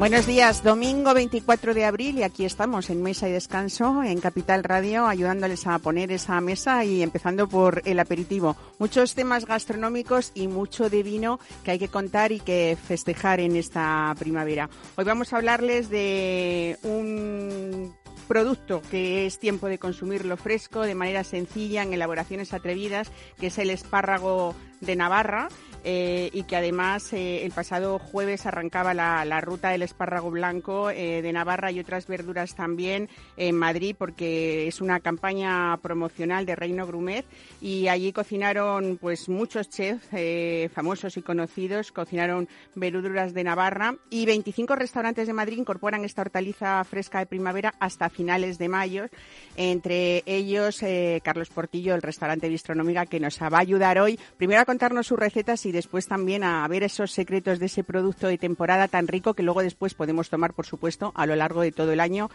Buenos días, domingo 24 de abril y aquí estamos en Mesa y Descanso en Capital Radio ayudándoles a poner esa mesa y empezando por el aperitivo. Muchos temas gastronómicos y mucho de vino que hay que contar y que festejar en esta primavera. Hoy vamos a hablarles de un producto que es tiempo de consumirlo fresco de manera sencilla en elaboraciones atrevidas, que es el espárrago de Navarra eh, y que además eh, el pasado jueves arrancaba la, ruta del espárrago blanco eh, de Navarra y otras verduras también en Madrid porque es una campaña promocional de Reino Grumet. Y allí cocinaron pues muchos chefs famosos y conocidos, cocinaron verduras de Navarra. Y 25 restaurantes de Madrid incorporan esta hortaliza fresca de primavera hasta finales de mayo, entre ellos Carlos Portillo, el restaurante Bistronómica que nos va a ayudar hoy. Primero a contarnos sus recetas y y después también a ver esos secretos de ese producto de temporada tan rico que luego después podemos tomar, por supuesto, a lo largo de todo el año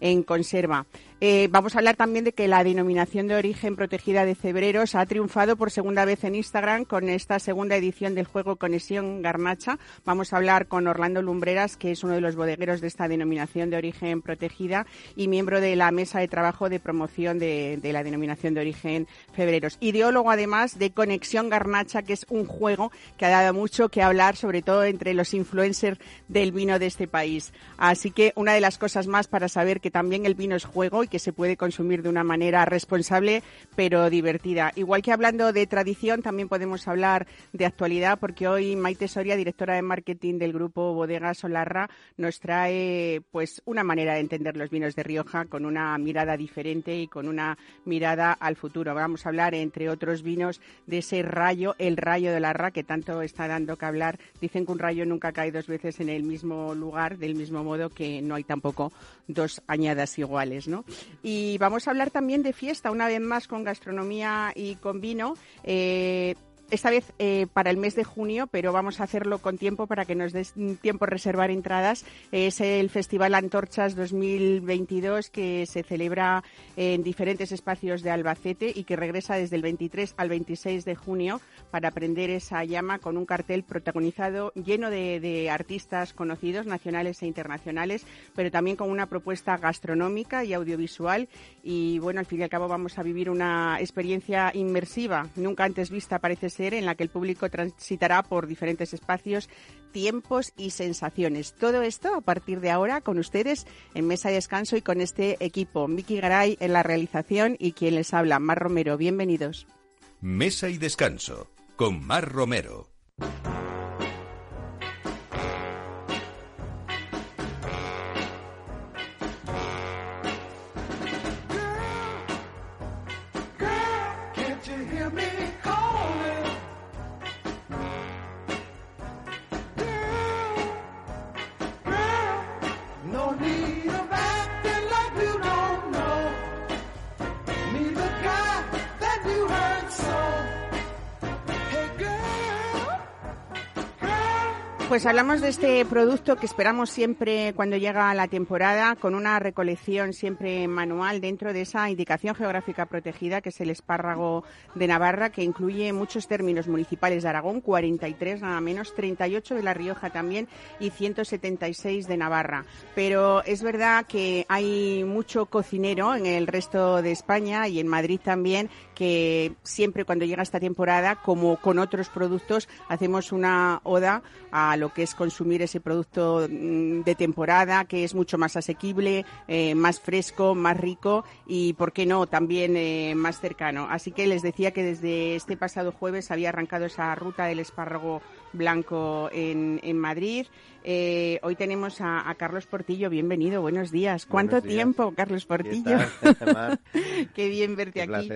en conserva. Eh, vamos a hablar también de que la denominación de origen protegida de Cebreros ha triunfado por segunda vez en Instagram con esta segunda edición del juego Conexión Garnacha. Vamos a hablar con Orlando Lumbreras, que es uno de los bodegueros de esta denominación de origen protegida y miembro de la mesa de trabajo de promoción de, la denominación de origen Febreros. Ideólogo además de Conexión Garnacha, que es un juego que ha dado mucho que hablar, sobre todo entre los influencers del vino de este país. Así que una de las cosas más para saber que también el vino es juego que se puede consumir de una manera responsable pero divertida. Igual que hablando de tradición, también podemos hablar de actualidad porque hoy Maite Soria, directora de marketing del grupo Bodega Solarra, nos trae pues una manera de entender los vinos de Rioja con una mirada diferente y con una mirada al futuro. Vamos a hablar, entre otros vinos, de ese rayo, el rayo de la Ra, que tanto está dando que hablar. Dicen que un rayo nunca cae dos veces en el mismo lugar, del mismo modo que no hay tampoco dos añadas iguales, ¿no? Y vamos a hablar también de fiesta, una vez más con gastronomía y con vino. Eh, esta vez eh, para el mes de junio, pero vamos a hacerlo con tiempo para que nos dé tiempo reservar entradas. Es el Festival Antorchas 2022 que se celebra en diferentes espacios de Albacete y que regresa desde el 23 al 26 de junio para prender esa llama con un cartel protagonizado lleno de, de artistas conocidos, nacionales e internacionales, pero también con una propuesta gastronómica y audiovisual. Y bueno, al fin y al cabo vamos a vivir una experiencia inmersiva, nunca antes vista parece ser en la que el público transitará por diferentes espacios, tiempos y sensaciones. Todo esto a partir de ahora con ustedes en Mesa de Descanso y con este equipo. Miki Garay en la realización y quien les habla, Mar Romero. Bienvenidos. Mesa y Descanso con Mar Romero. Pues hablamos de este producto que esperamos siempre cuando llega la temporada, con una recolección siempre manual dentro de esa indicación geográfica protegida que es el espárrago de Navarra, que incluye muchos términos municipales de Aragón, 43 nada menos, 38 de La Rioja también y 176 de Navarra. Pero es verdad que hay mucho cocinero en el resto de España y en Madrid también que siempre cuando llega esta temporada, como con otros productos, hacemos una oda a lo que es consumir ese producto mm, de temporada, que es mucho más asequible, eh, más fresco, más rico y, ¿por qué no?, también eh, más cercano. Así que les decía que desde este pasado jueves había arrancado esa ruta del espárrago blanco en, en Madrid. Eh, hoy tenemos a, Carlos Portillo, bienvenido, buenos días. ¿Cuánto tiempo, Carlos Portillo? ¿Qué, bien verte aquí.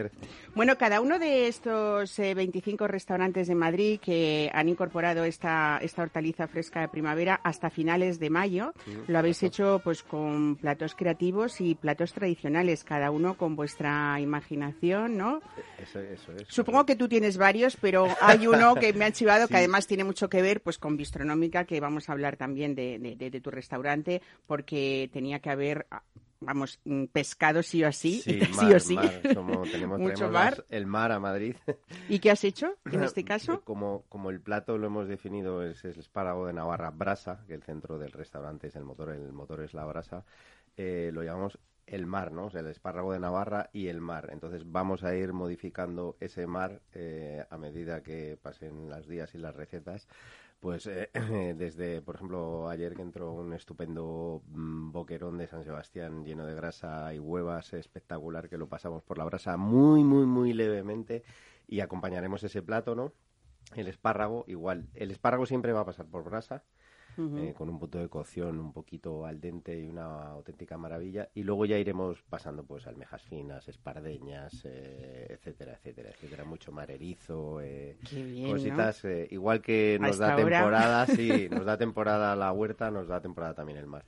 Bueno, cada uno de estos 25 eh, restaurantes de Madrid que han incorporado esta, esta hortaliza fresca de primavera hasta finales de mayo, lo habéis hecho pues con platos creativos y platos tradicionales, cada uno con vuestra imaginación, ¿no? Eso, eso es. Supongo que tú tienes varios, pero hay uno que me ha chivado que además tiene mucho que ver pues con Bistronómica, que vamos a hablar también de, de- de tu restaurante, porque tenía que haber, ah, vamos, mm, pescado sí o sí, Sí, mar, o sí. mar, como tenemos, Mucho mar. las- el mar a Madrid. ¿Y qué has hecho en este caso? Como, como el plato lo hemos definido es el espárrago de Navarra brasa, que el centro del restaurante es el motor, el motor es la brasa, eh, lo llamamos el mar, ¿no? El espárrago de Navarra y el mar. Entonces vamos a ir modificando ese mar eh, a medida que pasen los días y las recetas. Pues eh, desde, por ejemplo, ayer que entró un estupendo mm, boquerón de San Sebastián lleno de grasa y huevas espectacular que lo pasamos por la brasa muy, muy, muy levemente y acompañaremos ese plato, ¿no? El espárrago, igual. El espárrago siempre va a pasar por brasa, Eh, con un punto de cocción un poquito al dente y una auténtica maravilla. Y luego ya iremos pasando pues almejas finas, espardeñas, eh, etcétera, etcétera, etcétera. Mucho marerizo, eh, cositas. eh, igual que nos da temporada, sí, nos da temporada la huerta, nos da temporada también el mar.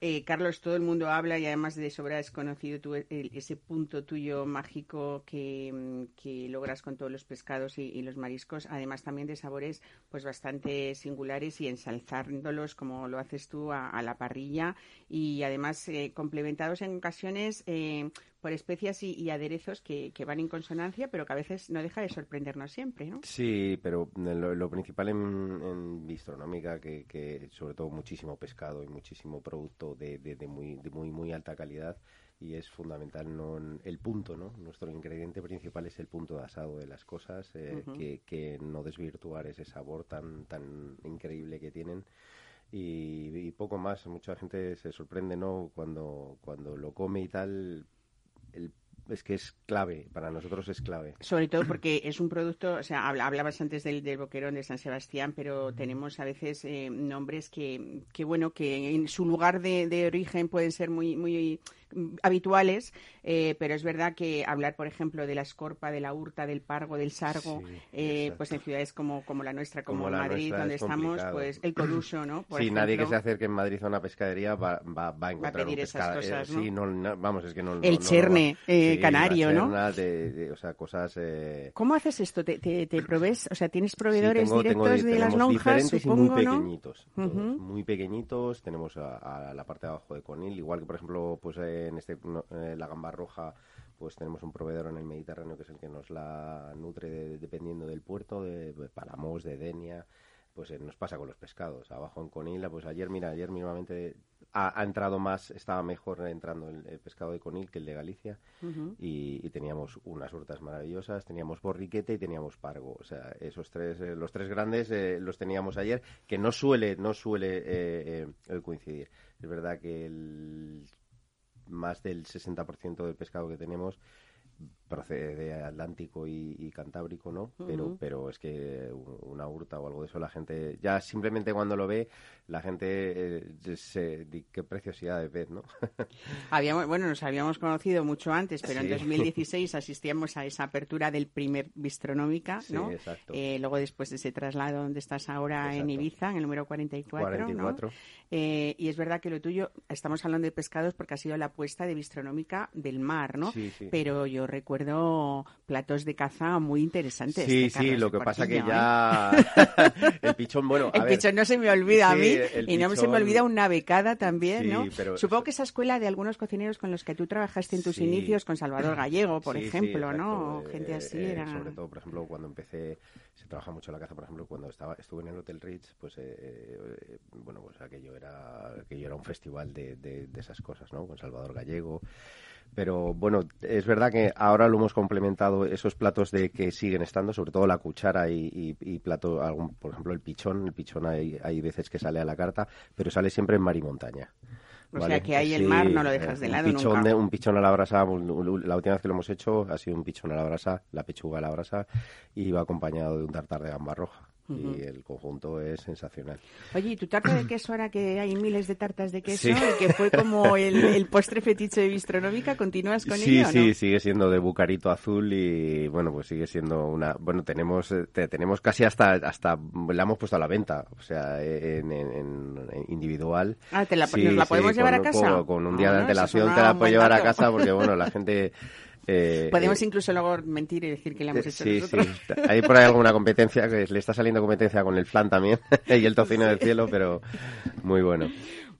Eh, Carlos, todo el mundo habla y además de sobra es conocido tú, el- ese punto tuyo mágico que, mm, logras con todos los pescados y, y los mariscos, además también de sabores pues bastante singulares y ensalzándolos como lo haces tú a, a la parrilla y además eh, complementados en ocasiones eh, por especias y, y aderezos que, que van en consonancia, pero que a veces no deja de sorprendernos siempre, ¿no? Sí, pero lo, lo principal en, en bistronómica, que, que sobre todo muchísimo pescado y muchísimo producto de, de- de muy, de muy, muy alta calidad, y es fundamental no el punto, ¿no? Nuestro ingrediente principal es el punto de asado de las cosas, eh, que, que no desvirtuar ese sabor tan, tan increíble que tienen. Y, y poco más, mucha gente se sorprende, ¿no? Cuando, cuando lo come y tal, el- es que es clave, para nosotros es clave. Sobre todo porque es un producto, o sea, habla- hablabas antes del, del boquerón de San Sebastián, pero tenemos a veces eh, nombres que, que, bueno, que en su lugar de, de origen pueden ser muy, muy habituales, eh, pero es verdad que hablar, por ejemplo, de la escorpa, de la hurta, del pargo, del sargo, Sí, eh, pues en ciudades como, como la nuestra, como, Madrid, donde es estamos, pues el coruso, ¿no? Por sí, nadie que se acerque en Madrid a una pescadería va, va, va a encontrar pedir un esas cosas, Eh, ¿no? Sí, no, no, vamos, es que no. El cherne, va- eh, Sí, canario, ¿no? cherna de- de- o sea, cosas. ¿Cómo haces esto? ¿Te, te, te provees? O sea, ¿tienes proveedores tengo directos di- de las lonjas, diferentes supongo, y muy pequeñitos. todos. Muy pequeñitos. Tenemos a, a la parte de abajo de Conil, igual que, por ejemplo, pues eh, en este no, eh, la gamba roja. Pues tenemos un proveedor en el Mediterráneo que es el que nos la nutre de- dependiendo del puerto, de, de Palamos, de Denia. Pues eh, nos pasa con los pescados. Abajo en Conil, pues ayer, mira, ayer mismamente ha, ha entrado más, estaba mejor entrando el, el pescado de Conil que el de Galicia y, y teníamos unas hurtas maravillosas, teníamos borriquete y teníamos pargo. O sea, esos tres, eh, los tres grandes eh, los teníamos ayer, que no suele, no suele coincidir. Es verdad que el, más del 60% del pescado que tenemos procede de Atlántico y, y Cantábrico, ¿no? Pero, pero es que una hurta o algo de eso, la gente, ya simplemente cuando lo ve, la gente eh, se, qué preciosidad de pez, ¿no? Habíamos, bueno, nos habíamos conocido mucho antes, pero en Sí. 2016 asistíamos a esa apertura del primer Bistronómica, Sí, ¿no? exacto. Eh, luego después de ese traslado donde estás ahora en. Ibiza, en el número 44, 44. ¿no? Eh, y es verdad que lo tuyo, estamos hablando de pescados porque ha sido la apuesta de Bistronómica del mar, ¿no? Sí, sí. Pero yo recuerdo platos de caza muy interesantes. Sí, de sí, lo que pasa que Portillo, ¿eh? ya el pichón, bueno, a El ver, pichón no se me olvida a mí y no se me pichón- olvida una becada también, Sí, ¿no? pero- Supongo que esa escuela de algunos cocineros con los que tú trabajaste en tus Sí. inicios, con Salvador Gallego, por ejemplo, ¿no? exacto. Gente Eh, así eh, era. Sobre todo, por ejemplo, cuando empecé, se trabaja mucho la caza, por ejemplo, cuando estaba estuve en el Hotel Ritz, pues, eh, eh, bueno, pues aquello era, aquello era un festival de, de- de esas cosas, ¿no? Con Salvador Gallego. Pero bueno, es verdad que ahora lo hemos complementado esos platos de que siguen estando, sobre todo la cuchara y, y- y plato, algún, por ejemplo el pichón, el pichón hay, hay veces que sale a la carta, pero sale siempre en mar y montaña. O sea, que ahí el mar no lo dejas de un lado pichón nunca. de- un pichón a la brasa, un- un- la última vez que lo hemos hecho ha sido un pichón a la brasa, la pechuga a la brasa, y va acompañado de un tartar de gamba roja. Y el conjunto es sensacional. Oye, ¿y tu tarta de queso ahora que hay miles de tartas de queso Sí. y que fue como el, el postre fetiche de Bistronómica, continúas con sí, ello no? sí, sigue siendo de bucarito azul y bueno, pues sigue siendo una, bueno, tenemos eh, te- tenemos casi hasta hasta la hemos puesto a la venta, o sea, en, en- en- individual. Ah, ¿te la- Sí, nos la sí, podemos llevar con- a casa? Con, con un día Ah, de antelación te la buen llevar a casa porque bueno, la gente Eh, Podemos incluso luego mentir y decir que le hemos hecho sí, nosotros. Sí, hay por ahí alguna competencia, que le está saliendo competencia con el flan también y el tocino del cielo, pero muy bueno.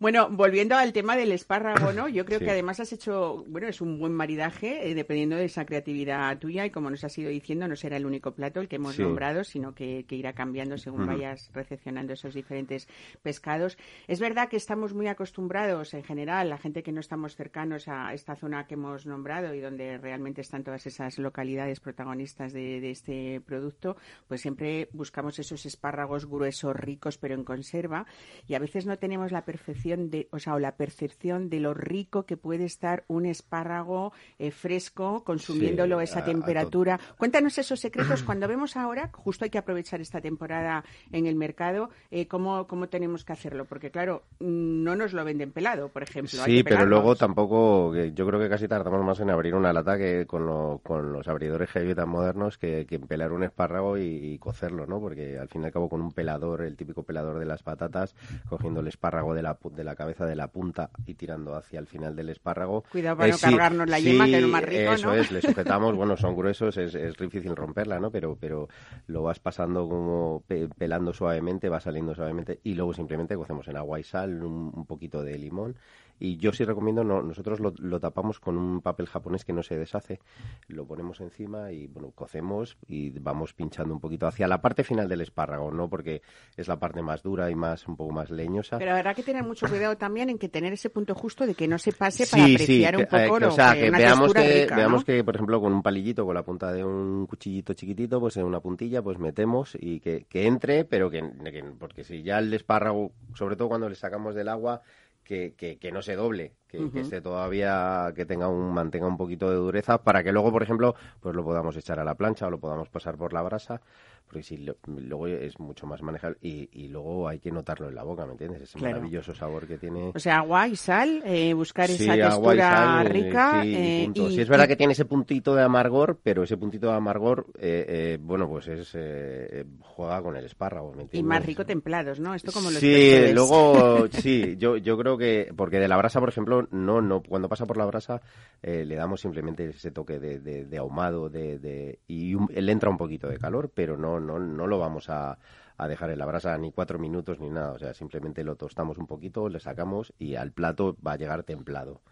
Bueno, volviendo al tema del espárrago, ¿no? Yo creo que además has hecho, bueno, es un buen maridaje, eh, dependiendo de esa creatividad tuya y como nos has ido diciendo, no será el único plato el que hemos nombrado, sino que, irá cambiando según vayas recepcionando esos diferentes pescados. Es verdad que estamos muy acostumbrados, en general, la gente que no estamos cercanos a esta zona que hemos nombrado y donde realmente están todas esas localidades protagonistas de, de este producto, pues siempre buscamos esos espárragos gruesos, ricos, pero en conserva, y a veces no tenemos la perfección de, o sea, o la percepción de lo rico que puede estar un espárrago eh, fresco consumiéndolo a esa temperatura. Cuéntanos esos secretos cuando vemos ahora, justo hay que aprovechar esta temporada en el mercado, eh, ¿cómo, cómo tenemos que hacerlo, porque claro, no nos lo venden pelado, por ejemplo. Sí, pero luego tampoco, yo creo que casi tardamos más en abrir una lata que con, con los abridores heavy tan modernos que, que en pelar un espárrago y, cocerlo, ¿no? Porque al fin y al cabo con un pelador, el típico pelador de las patatas, cogiendo el espárrago de la de la cabeza de la punta y tirando hacia el final del espárrago. Cuidado para no cargarnos la yema, que es lo más rico, eso es, le sujetamos, bueno, son gruesos, es, es, difícil romperla, ¿no? Pero, pero lo vas pasando como pelando suavemente, va saliendo suavemente y luego simplemente cocemos en agua y sal, un poquito de limón y yo sí recomiendo, no, nosotros lo, lo, tapamos con un papel japonés que no se deshace, lo ponemos encima y bueno, cocemos y vamos pinchando un poquito hacia la parte final del espárrago, ¿no? Porque es la parte más dura y más un poco más leñosa. Pero habrá que tener mucho cuidado también en que tener ese punto justo de que no se pase para apreciar un poco o sea, que, veamos que veamos que por ejemplo con un palillito con la punta de un cuchillito chiquitito, pues en una puntilla pues metemos y que, que entre, pero que porque si ya el espárrago, sobre todo cuando le sacamos del agua que, que, no se doble, que, que, esté todavía, que tenga un, mantenga un poquito de dureza, para que luego, por ejemplo, pues lo podamos echar a la plancha o lo podamos pasar por la brasa porque si luego es mucho más manejable y, y, luego hay que notarlo en la boca, ¿me entiendes? Ese maravilloso sabor que tiene. O sea, agua y sal, eh, buscar esa textura rica. Eh, y, sí, es verdad que tiene ese puntito de amargor, pero ese puntito de amargor, eh, bueno, pues es juega con el espárrago, ¿me entiendes? Y más rico templados, ¿no? Esto como lo Sí, luego, sí, yo, yo creo que, porque de la brasa, por ejemplo, no, no, cuando pasa por la brasa le damos simplemente ese toque de, de, ahumado, de, de y le entra un poquito de calor, pero no no, no, lo vamos a, a dejar en la brasa ni cuatro minutos ni nada. O sea, simplemente lo tostamos un poquito, le sacamos y al plato va a llegar templado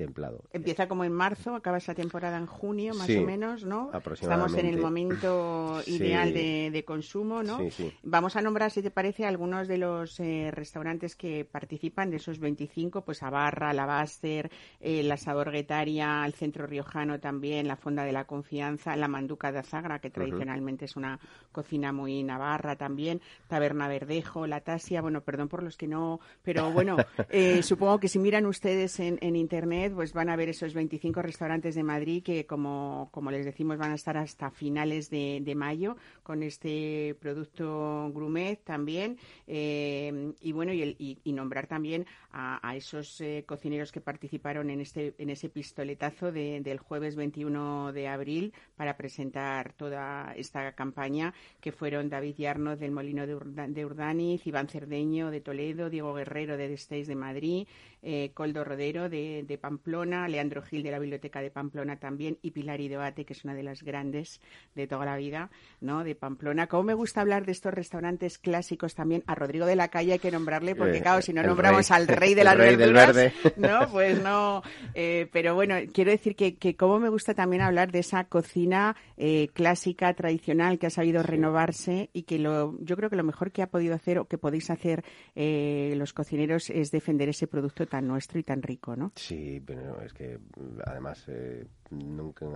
templado. Empieza como en marzo, acaba esa temporada en junio, más o menos, ¿no? Estamos en el momento ideal de, consumo, ¿no? Vamos a nombrar, si te parece, algunos de los eh, restaurantes que participan de esos 25, pues Abarra, La Baster, eh, La Saborguetaria, el Centro Riojano también, la Fonda de la Confianza, la Manduca de Azagra, que tradicionalmente es una cocina muy navarra también, Taberna Verdejo, La Tasia, bueno, perdón por los que no, pero bueno, eh, supongo que si miran ustedes en, en Internet, pues van a ver esos 25 restaurantes de Madrid que, como, como les decimos, van a estar hasta finales de, mayo con este producto Grumet también. Eh, y bueno, y, y, nombrar también a, esos eh, cocineros que participaron en, este, en ese pistoletazo del jueves 21 de abril para presentar toda esta campaña, que fueron David Yarno del Molino de, Urdaniz, Iván Cerdeño de Toledo, Diego Guerrero de Destéis de Madrid, eh, Coldo Rodero de, de Pamplona, Leandro Gil de la Biblioteca de Pamplona también y Pilar Idoate, que es una de las grandes de toda la vida, ¿no? De Pamplona. ¿Cómo me gusta hablar de estos restaurantes clásicos también? A Rodrigo de la Calle hay que nombrarle porque, eh, claro, si no nombramos al rey de las verduras, ¿no? Pues no. Eh, pero bueno, quiero decir que, que cómo me gusta también hablar de esa cocina eh, clásica, tradicional, que ha sabido renovarse y que lo, yo creo que lo mejor que ha podido hacer o que podéis hacer los cocineros es defender ese producto tan nuestro y tan rico, ¿no? Sí, es que además eh, nunca,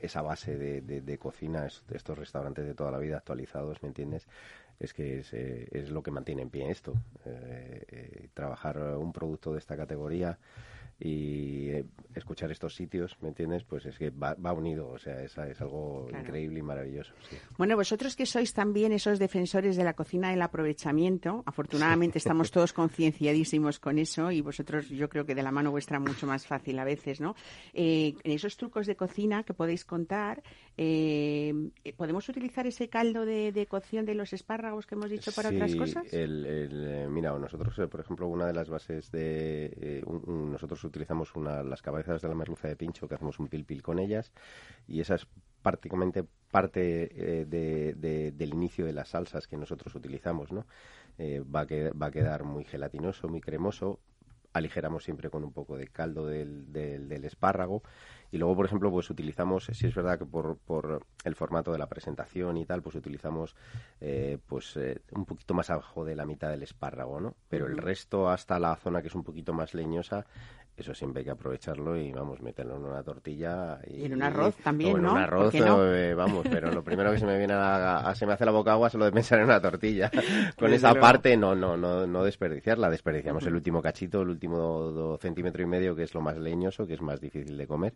esa base de, cocina, estos restaurantes de toda la vida actualizados, ¿me entiendes? Es que es, eh, es lo que mantiene en pie esto. Eh, trabajar un producto de esta categoría y eh, escuchar estos sitios, ¿me entiendes? Pues es que va, unido, o sea, es, es algo increíble y maravilloso. Bueno, vosotros que sois también esos defensores de la cocina del aprovechamiento, afortunadamente estamos todos concienciadísimos con eso y vosotros yo creo que de la mano vuestra mucho más fácil a veces, ¿no? Eh, esos trucos de cocina que podéis contar, eh, ¿podemos utilizar ese caldo de, cocción de los espárragos que hemos dicho para otras cosas? El, el, mira, nosotros, por ejemplo, una de las bases de... nosotros utilizamos una, las cabezas de la merluza de pincho, que hacemos un pil pil con ellas, y esa es prácticamente parte eh, de, del inicio de las salsas que nosotros utilizamos, ¿no? Eh, va, a va a quedar muy gelatinoso, muy cremoso, aligeramos siempre con un poco de caldo del, del, espárrago. Y luego por ejemplo pues utilizamos si es verdad que por, por el formato de la presentación y tal pues utilizamos eh, pues eh, un poquito más abajo de la mitad del espárrago no pero el resto hasta la zona que es un poquito más leñosa eso siempre hay que aprovecharlo y vamos, meterlo en una tortilla. Y, en un arroz también, en un arroz, eh, vamos, pero lo primero que se me viene a, se me hace la boca agua solo de pensar en una tortilla. Con esa parte no, no, no, no desperdiciarla, desperdiciamos el último cachito, el último centímetro y medio que es lo más leñoso, que es más difícil de comer,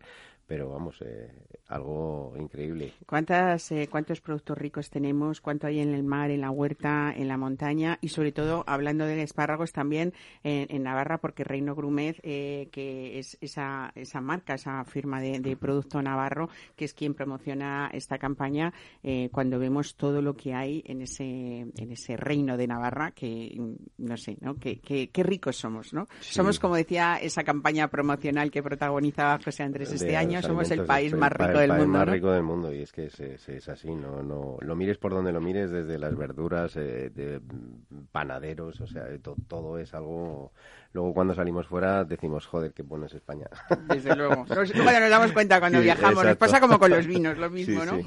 pero vamos, eh, algo increíble. ¿Cuántas, eh, ¿Cuántos productos ricos tenemos? ¿Cuánto hay en el mar, en la huerta, en la montaña? Y sobre todo, hablando de espárragos también en, Navarra, porque Reino Grumet que es esa, esa marca, esa firma de, producto navarro, que es quien promociona esta campaña eh, cuando vemos todo lo que hay en ese, en ese reino de Navarra, que no sé, ¿no? Que, que, ricos somos, ¿no? Somos, como decía esa campaña promocional que protagonizaba José Andrés este año, somos el país más rico del mundo. más rico del mundo, y es que es, así, no, no, lo mires por donde lo mires, desde las verduras, eh, de panaderos, o sea, todo es algo Luego cuando salimos fuera decimos, joder, qué bueno es España. Desde luego. Nos, nos damos cuenta cuando viajamos. Nos pasa como con los vinos, lo mismo, ¿no?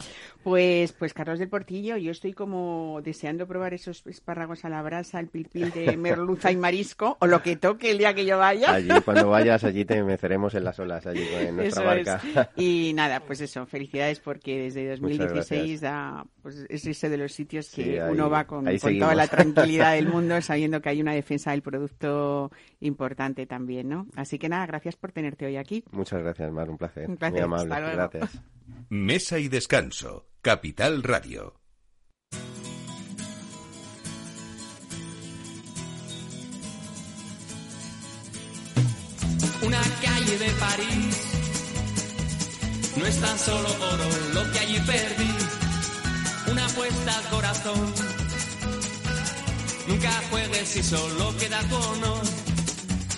Pues, pues Carlos del Portillo, yo estoy como deseando probar esos espárragos a la brasa, el pilpil de merluza y marisco, o lo que toque el día que yo vaya. Allí, cuando vayas, allí te meceremos en las olas, allí en nuestra barca. Y nada, pues eso, felicidades porque desde 2016 da, pues es ese de los sitios que uno va con, con toda la tranquilidad del mundo, sabiendo que hay una defensa del producto importante también, ¿no? Así que nada, gracias por tenerte hoy aquí. Muchas gracias, Mar, un placer. Un placer. Muy amable, gracias. Mesa y descanso, Capital Radio. Una calle de París no es tan solo oro lo que allí perdí, una apuesta al corazón. Nunca juegues si solo queda honor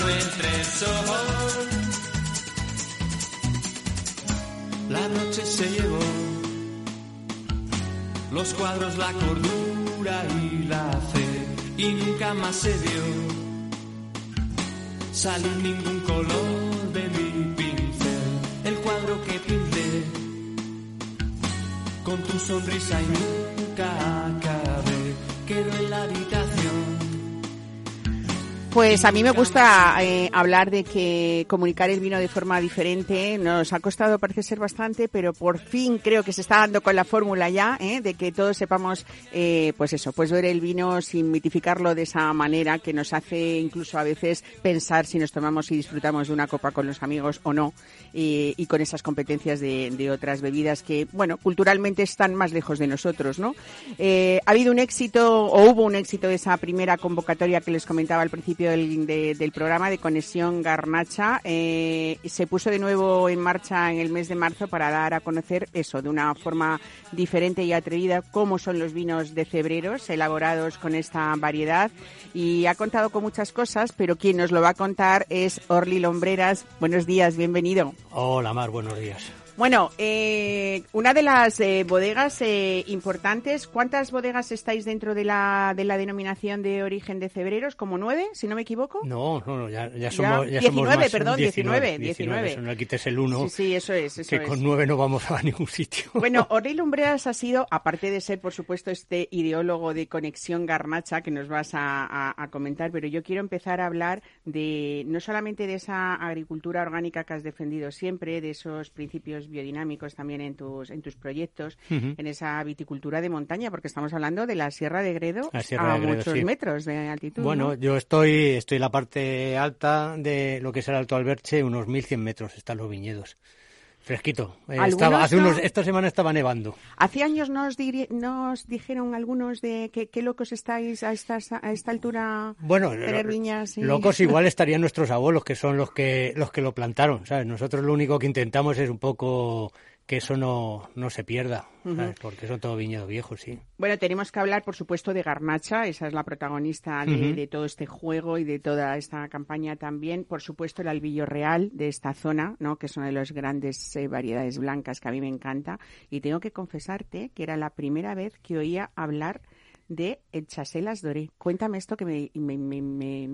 no. La noche se llevó los cuadros, la cordura y la fe, y nunca más se vio salir ningún color de mi pincel. El cuadro que pinté con tu sonrisa y nunca acabé, quedó en la habitación pues a mí me gusta eh, hablar de que comunicar el vino de forma diferente nos ha costado, parece ser bastante, pero por fin creo que se está dando con la fórmula ya, ¿eh? de que todos sepamos, eh, pues eso, pues ver el vino sin mitificarlo de esa manera que nos hace incluso a veces pensar si nos tomamos y disfrutamos de una copa con los amigos o no, y con esas competencias de, de, otras bebidas que, bueno, culturalmente están más lejos de nosotros, ¿no? ha habido un éxito, o hubo un éxito de esa primera convocatoria que les comentaba al principio del, programa de Conexión Garnacha. Eh, se puso de nuevo en marcha en el mes de marzo para dar a conocer eso de una forma diferente y atrevida cómo son los vinos de febreros elaborados con esta variedad. Y ha contado con muchas cosas, pero quien nos lo va a contar es Orly Lombreras. Buenos días, bienvenido. Hola Mar, buenos días. Bueno, eh, una de las eh, bodegas eh, importantes, ¿cuántas bodegas estáis dentro de la, de la denominación de origen de Cebreros? ¿Como nueve, si no me equivoco? No, no, ya, ya somos, ya, 19, perdón, 19, 19. no quites el uno. Sí, sí, eso es. que con nueve no vamos a ningún sitio. Bueno, Orly Lumbreras ha sido, aparte de ser, por supuesto, este ideólogo de conexión garnacha que nos vas a, a comentar, pero yo quiero empezar a hablar de no solamente de esa agricultura orgánica que has defendido siempre, de esos principios biodinámicos también en tus, en tus proyectos, en esa viticultura de montaña, porque estamos hablando de la Sierra de Gredo a muchos metros de altitud. Bueno, yo estoy, estoy en la parte alta de lo que es el Alto Alberche, unos 1.100 metros están los viñedos. Fresquito. Eh, estaba, hace unos, esta semana estaba nevando. Hace años nos, nos dijeron algunos de que qué locos estáis a esta, a esta altura bueno, viñas. Locos igual estarían nuestros abuelos, que son los que, los que lo plantaron. ¿sabes? Nosotros lo único que intentamos es un poco que eso no, no se pierda, porque son todo viñedos viejos, sí. Bueno, tenemos que hablar, por supuesto, de Garnacha, esa es la protagonista de, todo este juego y de toda esta campaña también. Por supuesto, el albillo real de esta zona, ¿no? que es una de las grandes eh, variedades blancas que a mí me encanta. Y tengo que confesarte que era la primera vez que oía hablar de el Chaselas Doré. Cuéntame esto que me, me,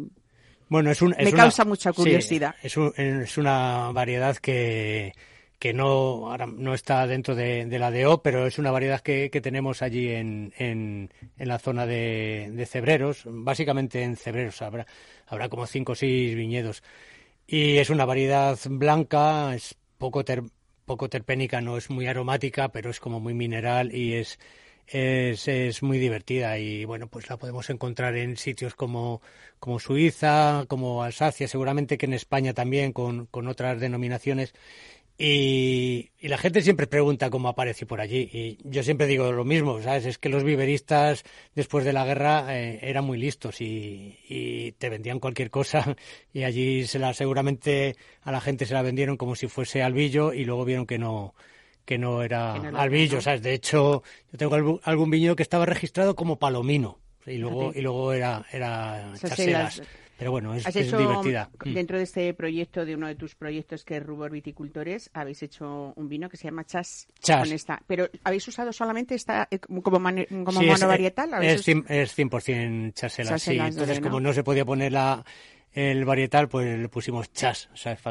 bueno, es un, me causa mucha curiosidad. es, es una variedad que que no, ahora no está dentro de, la DO, pero es una variedad que, tenemos allí en, en, la zona de, Cebreros, básicamente en Cebreros habrá, habrá como cinco o seis viñedos. Y es una variedad blanca, es poco, poco terpénica, no es muy aromática, pero es como muy mineral y es, es, es, muy divertida y bueno, pues la podemos encontrar en sitios como, como Suiza, como Alsacia, seguramente que en España también con, con otras denominaciones y, la gente siempre pregunta cómo apareció por allí. Y yo siempre digo lo mismo, ¿sabes? Es que los viveristas después de la guerra eh, eran muy listos y, te vendían cualquier cosa. Y allí se la, seguramente a la gente se la vendieron como si fuese albillo y luego vieron que no que no era albillo, ¿sabes? De hecho, yo tengo algún, viñedo que estaba registrado como palomino y luego, y luego era, era chaselas. Pero bueno, es, divertida. Mm. Dentro de este proyecto, de uno de tus proyectos que es Rubor Viticultores, habéis hecho un vino que se llama Chas. Chas. esta. Pero ¿habéis usado solamente esta eh, como, como monovarietal? Es, es, 100% chasela, sí. Entonces, como no se podía poner la, el varietal, pues le pusimos chas.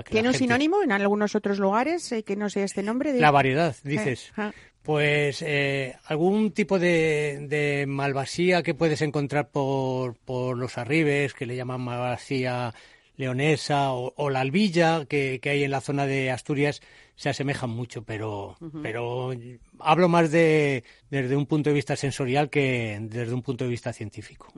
¿Tiene un sinónimo en algunos otros lugares eh, que no sea este nombre? De... La variedad, dices. Eh, pues eh, algún tipo de, de, malvasía que puedes encontrar por, por los arribes, que le llaman malvasía leonesa, o, la albilla que, que, hay en la zona de Asturias, se asemejan mucho, pero, pero hablo más de, desde un punto de vista sensorial que desde un punto de vista científico.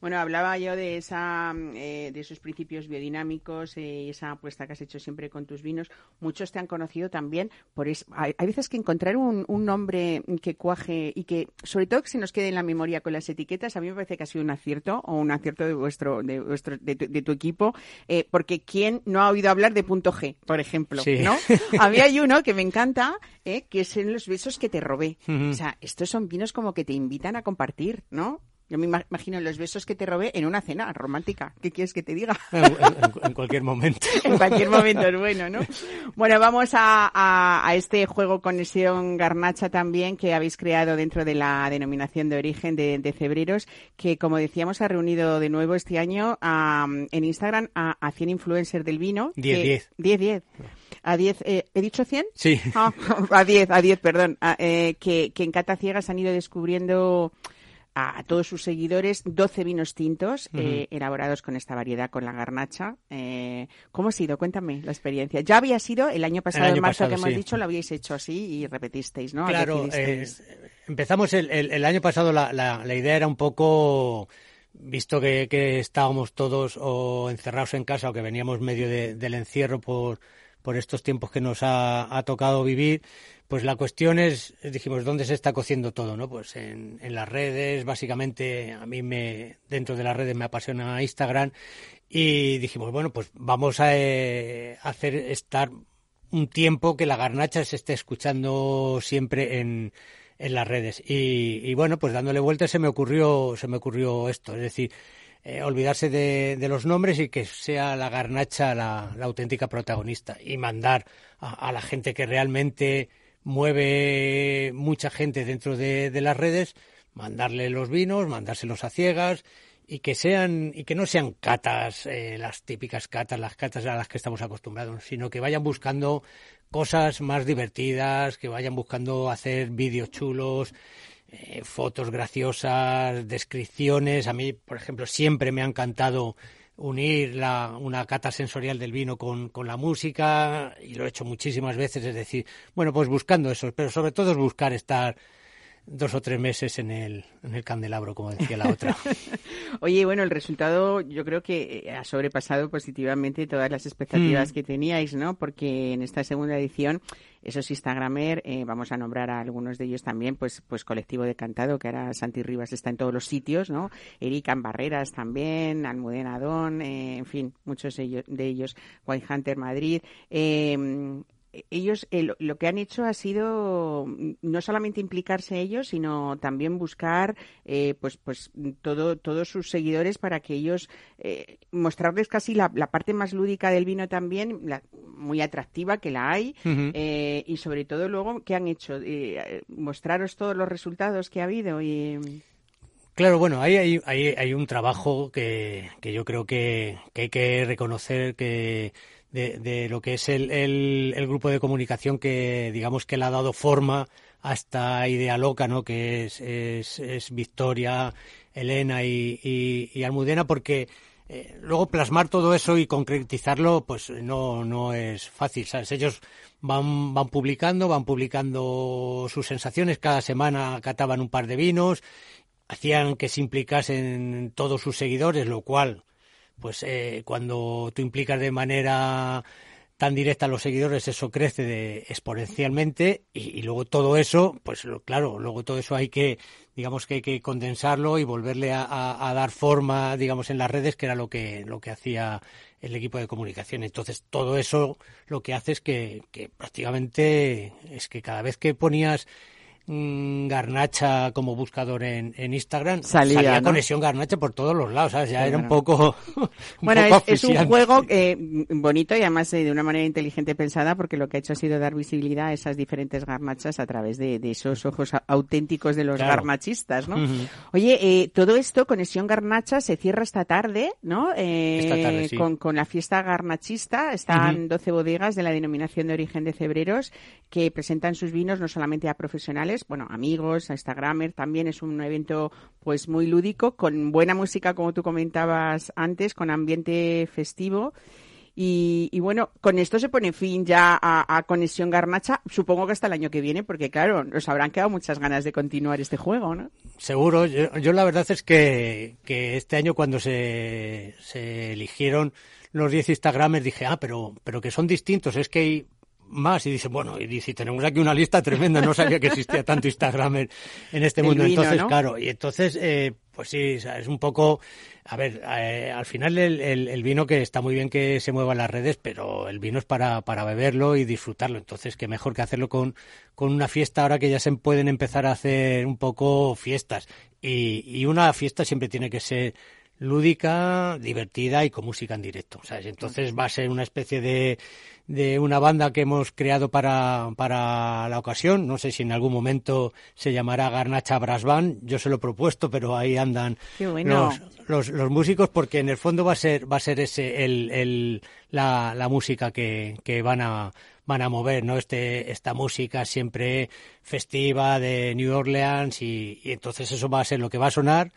Bueno, hablaba yo de esa eh, de esos principios biodinámicos y eh, esa apuesta que has hecho siempre con tus vinos. Muchos te han conocido también por eso. Hay, veces que encontrar un, nombre que cuaje y que, sobre todo, que se nos quede en la memoria con las etiquetas, a mí me parece que ha sido un acierto o un acierto de vuestro de vuestro de tu, equipo, eh, porque quién no ha oído hablar de punto G, por ejemplo, ¿no? A mí hay uno que me encanta, que es en los besos que te robé. O sea, estos son vinos como que te invitan a compartir, ¿no? Yo me imagino los besos que te robé en una cena romántica. ¿Qué quieres que te diga? En, cualquier momento. en cualquier momento es bueno, ¿no? Bueno, vamos a, a, este juego Conexión Garnacha también que habéis creado dentro de la denominación de origen de, de Cebreros, que como decíamos ha reunido de nuevo este año en Instagram a, a 100 influencers del vino. 10, 10. 10, 10 a 10, eh, ¿he dicho 100? Sí. Ah, a 10, a 10, perdón. eh, que, que en Cata Ciegas han ido descubriendo a, todos sus seguidores 12 vinos tintos eh, elaborados con esta variedad, con la garnacha. Eh, ¿Cómo ha sido? Cuéntame la experiencia. Ya había sido el año pasado, en marzo, que hemos dicho, lo habíais hecho así y repetisteis, ¿no? Claro, eh, empezamos el, el, año pasado, la, la, la idea era un poco visto que, que, estábamos todos o encerrados en casa o que veníamos medio del encierro por, por estos tiempos que nos ha, tocado vivir, pues la cuestión es, dijimos, ¿dónde se está cociendo todo? ¿no? Pues en, las redes, básicamente, a mí me, dentro de las redes me apasiona Instagram y dijimos, bueno, pues vamos a eh, hacer estar un tiempo que la garnacha se esté escuchando siempre en, en las redes. Y, y, bueno, pues dándole vueltas se me ocurrió, se me ocurrió esto, es decir, eh, olvidarse de, los nombres y que sea la garnacha la, auténtica protagonista y mandar a, la gente que realmente mueve mucha gente dentro de, las redes, mandarle los vinos, mandárselos a ciegas y que sean y que no sean catas eh, las típicas catas las catas a las que estamos acostumbrados sino que vayan buscando cosas más divertidas que vayan buscando hacer vídeos chulos eh, fotos graciosas, descripciones. A mí, por ejemplo, siempre me ha encantado unir la, una cata sensorial del vino con, con la música y lo he hecho muchísimas veces, es decir, bueno, pues buscando eso, pero sobre todo es buscar estar dos o tres meses en el, en el candelabro, como decía la otra. Oye, bueno, el resultado yo creo que eh, ha sobrepasado positivamente todas las expectativas mm. que teníais, ¿no? Porque en esta segunda edición, esos Instagramer, eh, vamos a nombrar a algunos de ellos también, pues, pues Colectivo de Cantado, que ahora Santi Rivas está en todos los sitios, ¿no? Erika Barreras también, Almudena Don, eh, en fin, muchos de ellos, de ellos White Hunter Madrid. Eh, ellos eh, lo, que han hecho ha sido mm, no solamente implicarse ellos, sino también buscar eh, pues pues todo, todos sus seguidores para que ellos eh, mostrarles casi la, parte más lúdica del vino también, muy atractiva que la hay y sobre todo luego qué han hecho mostraros todos los resultados que ha habido y Claro, bueno, ahí hay, hay, hay un trabajo que, que yo creo que, que hay que reconocer que de, lo que es el, el, el, grupo de comunicación que digamos que le ha dado forma a esta idea loca, ¿no? Que es, es, Victoria, Elena y, y, y Almudena, porque eh, luego plasmar todo eso y concretizarlo, pues no, no es fácil, ¿sabes? Ellos van, van publicando, van publicando sus sensaciones, cada semana cataban un par de vinos, hacían que se implicasen todos sus seguidores, lo cual pues eh, cuando tú implicas de manera tan directa a los seguidores, eso crece de, exponencialmente y, luego todo eso, pues claro, luego todo eso hay que, digamos que hay que condensarlo y volverle a, dar forma, digamos, en las redes, que era lo que, lo que hacía el equipo de comunicación. Entonces, todo eso lo que hace es que, que prácticamente es que cada vez que ponías Garnacha como buscador en, Instagram, salía, conexión Garnacha por todos los lados, Ya era un poco. bueno, es, un juego eh, bonito y además eh, de una manera inteligente pensada, porque lo que ha hecho ha sido dar visibilidad a esas diferentes garnachas a través de, esos ojos auténticos de los garnachistas, ¿no? Oye, eh, todo esto, Conexión Garnacha, se cierra esta tarde, ¿no? con, la fiesta garnachista. Están 12 bodegas de la denominación de origen de Cebreros que presentan sus vinos no solamente a profesionales, bueno, amigos, a Instagramer, también es un evento pues muy lúdico, con buena música, como tú comentabas antes, con ambiente festivo. Y, bueno, con esto se pone fin ya a, Conexión Garnacha, supongo que hasta el año que viene, porque claro, nos habrán quedado muchas ganas de continuar este juego, ¿no? Seguro, yo, la verdad es que, este año cuando se, se eligieron los 10 Instagramers dije, ah, pero, pero que son distintos, es que hay más y dice, bueno, y dice, tenemos aquí una lista tremenda, no sabía que existía tanto Instagram en, este mundo. entonces, claro, y entonces, eh, pues sí, es un poco, a ver, eh, al final el, el, vino que está muy bien que se mueva en las redes, pero el vino es para, para beberlo y disfrutarlo. Entonces, qué mejor que hacerlo con, con una fiesta ahora que ya se pueden empezar a hacer un poco fiestas. Y, y una fiesta siempre tiene que ser lúdica, divertida y con música en directo. ¿sabes? Entonces va a ser una especie de, de una banda que hemos creado para, para la ocasión. No sé si en algún momento se llamará Garnacha Brass Band. Yo se lo he propuesto, pero ahí andan los, los, los, músicos porque en el fondo va a ser, va a ser ese, el, el, la, la música que, que van a van a mover, ¿no? Este, esta música siempre festiva de New Orleans y, y entonces eso va a ser lo que va a sonar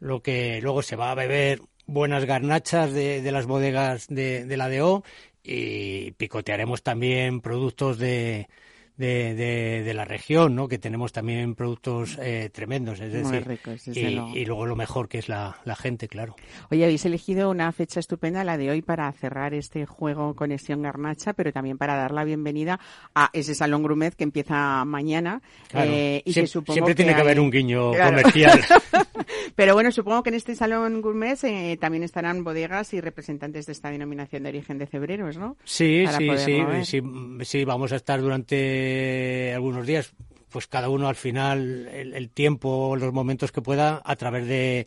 lo que luego se va a beber buenas garnachas de, de las bodegas de, de la DO y picotearemos también productos de, de, la región, ¿no? Que tenemos también productos eh, tremendos, es decir, y, luego lo mejor que es la, la, gente, claro. Oye, habéis elegido una fecha estupenda, la de hoy, para cerrar este juego Conexión Garnacha, pero también para dar la bienvenida a ese Salón Grumet que empieza mañana. Eh, y que supongo siempre tiene que haber un guiño comercial. pero bueno, supongo que en este Salón Gourmet eh, también estarán bodegas y representantes de esta denominación de origen de cebreros, ¿no? Sí, sí, sí, sí, sí, vamos a estar durante algunos días, pues cada uno al final el, tiempo, los momentos que pueda a través de,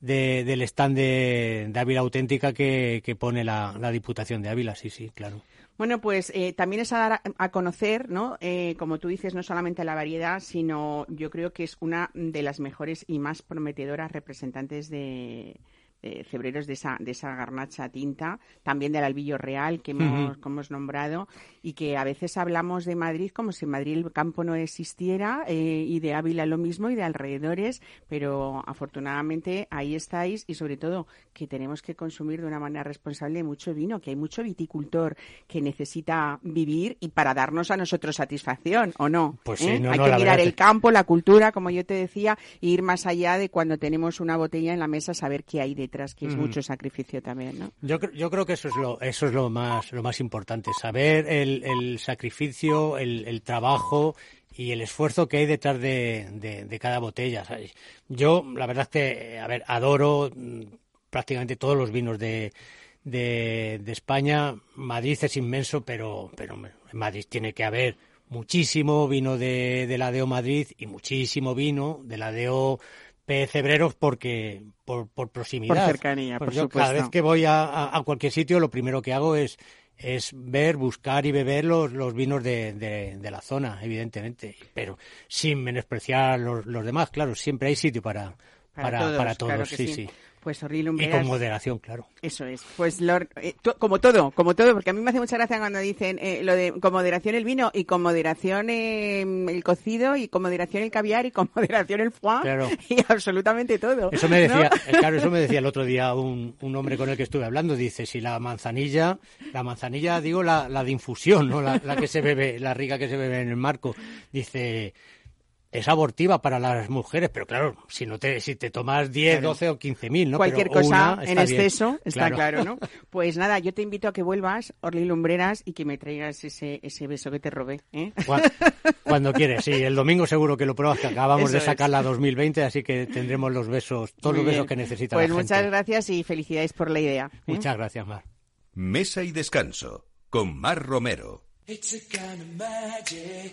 del stand de, Ávila Auténtica que, pone la, Diputación de Ávila, sí, sí, claro. Bueno, pues eh, también es a dar a, conocer, ¿no? Eh, como tú dices, no solamente la variedad, sino yo creo que es una de las mejores y más prometedoras representantes de, eh, cebreros de esa, de esa garnacha tinta, también del albillo real que hemos, que hemos nombrado, y que a veces hablamos de Madrid como si en Madrid el campo no existiera, eh, y de Ávila lo mismo, y de alrededores, pero afortunadamente ahí estáis, y sobre todo que tenemos que consumir de una manera responsable mucho vino, que hay mucho viticultor que necesita vivir y para darnos a nosotros satisfacción, ¿o no? Pues ¿Eh? sí, no, hay no, que mirar el que- campo, la cultura, como yo te decía, e ir más allá de cuando tenemos una botella en la mesa, saber qué hay detrás, que es Mm. mucho sacrificio también, ¿no? Yo, yo creo que eso es lo, eso es lo más, lo más importante, saber el, el sacrificio, el, el trabajo y el esfuerzo que hay detrás de, de- de cada botella. ¿sabes? Yo, la verdad es que, a ver, adoro mm, prácticamente todos los vinos de, de, de España. Madrid es inmenso, pero, pero en Madrid tiene que haber muchísimo vino de, de la DEO Madrid y muchísimo vino de la DEO. Cebreros porque por, por proximidad. Por cercanía, Pues por yo cada vez que voy a, a- cualquier sitio, lo primero que hago es, es ver, buscar y beber los, los vinos de, de- de la zona, evidentemente. Pero sin menospreciar los, los demás, claro, siempre hay sitio para, para, todos, para todos, claro sí, sí. Pues Y Lumbreras, con moderación, claro. Eso es. Pues Lord, eh, como todo, como todo, porque a mí me hace mucha gracia cuando dicen eh, lo de con moderación el vino y con moderación eh, el cocido y con moderación el caviar y con moderación el foie Claro. y absolutamente todo. Eso me decía, eh, claro, eso me decía el otro día un, un hombre con el que estuve hablando. Dice, si la manzanilla, la manzanilla, digo, la, la de infusión, ¿no? La, la que se bebe, la rica que se bebe en el marco. Dice, es abortiva para las mujeres, pero claro, si no te, si te tomas 10, Claro. 12 o 15 mil, ¿no? Cualquier Pero cosa en bien. exceso, está claro. ¿no? Pues nada, yo te invito a que vuelvas, Orly Lumbreras, y que me traigas ese, ese beso que te robé. ¿eh? Cua- Cuando quieres, sí. El domingo seguro que lo pruebas, que acabamos Eso de es. sacar la 2020, así que tendremos los besos, todos Muy los besos bien. que necesita Pues la muchas gente. gracias y felicidades por la idea. ¿eh? Muchas gracias, Mar. Mesa y descanso con Mar Romero. It's a kind of magic.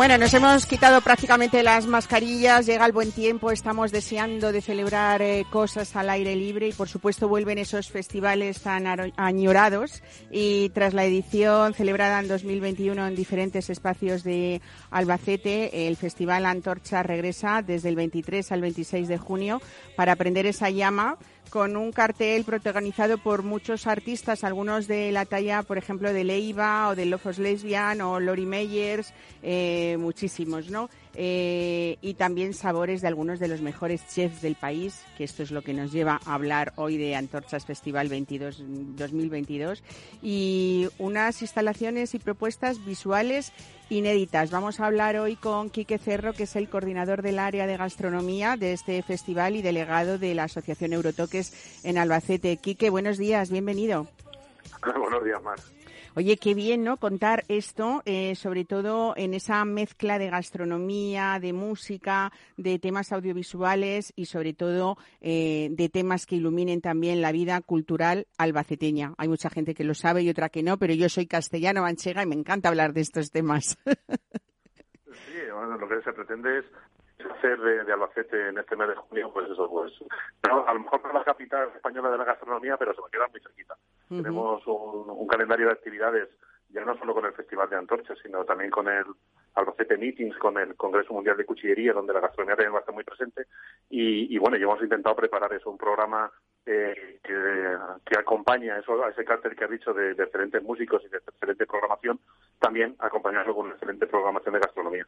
Bueno, nos hemos quitado prácticamente las mascarillas, llega el buen tiempo, estamos deseando de celebrar eh, cosas al aire libre y por supuesto vuelven esos festivales tan añorados y tras la edición celebrada en 2021 en diferentes espacios de Albacete, el Festival Antorcha regresa desde el 23 al 26 de junio para prender esa llama con un cartel protagonizado por muchos artistas, algunos de la talla, por ejemplo, de Leiva o de Lofos Lesbian o Lori Meyers, eh, muchísimos, ¿no? Eh, y también sabores de algunos de los mejores chefs del país, que esto es lo que nos lleva a hablar hoy de Antorchas Festival 22, 2022, y unas instalaciones y propuestas visuales inéditas. Vamos a hablar hoy con Quique Cerro, que es el coordinador del área de gastronomía de este festival y delegado de la Asociación Eurotoques en Albacete. Quique, buenos días, bienvenido. Buenos días, Mar. Oye, qué bien, ¿no? Contar esto, eh, sobre todo en esa mezcla de gastronomía, de música, de temas audiovisuales y sobre todo eh, de temas que iluminen también la vida cultural albaceteña. Hay mucha gente que lo sabe y otra que no, pero yo soy castellano manchega y me encanta hablar de estos temas. Sí, bueno, lo que se pretende es hacer de, de Albacete en este mes de junio, pues eso, pues no, a lo mejor no la capital española de la gastronomía, pero se me queda muy cerquita. Ujú. Tenemos un, un calendario de actividades, ya no solo con el Festival de Antorchas, sino también con el Albacete Meetings, con el Congreso Mundial de Cuchillería, donde la gastronomía también va a estar muy presente. Y, y bueno, ya hemos intentado preparar eso, un programa eh, que, acompaña eso, a ese cartel que has dicho de, de excelentes músicos y de excelente programación, también acompañarlo con una excelente programación de gastronomía.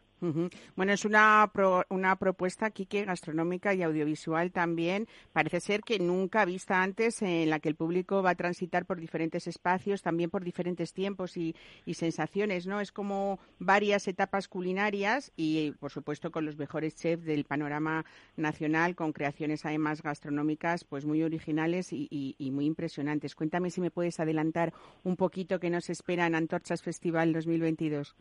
Bueno, es una, pro- una propuesta, Quique, gastronómica y audiovisual también. Parece ser que nunca vista antes, en la que el público va a transitar por diferentes espacios, también por diferentes tiempos y, y sensaciones, ¿no? Es como varias etapas culinarias y, por supuesto, con los mejores chefs del panorama nacional, con creaciones además gastronómicas pues muy originales originales y, muy impresionantes. Cuéntame si me puedes adelantar un poquito qué nos espera en Antorchas Festival 2022.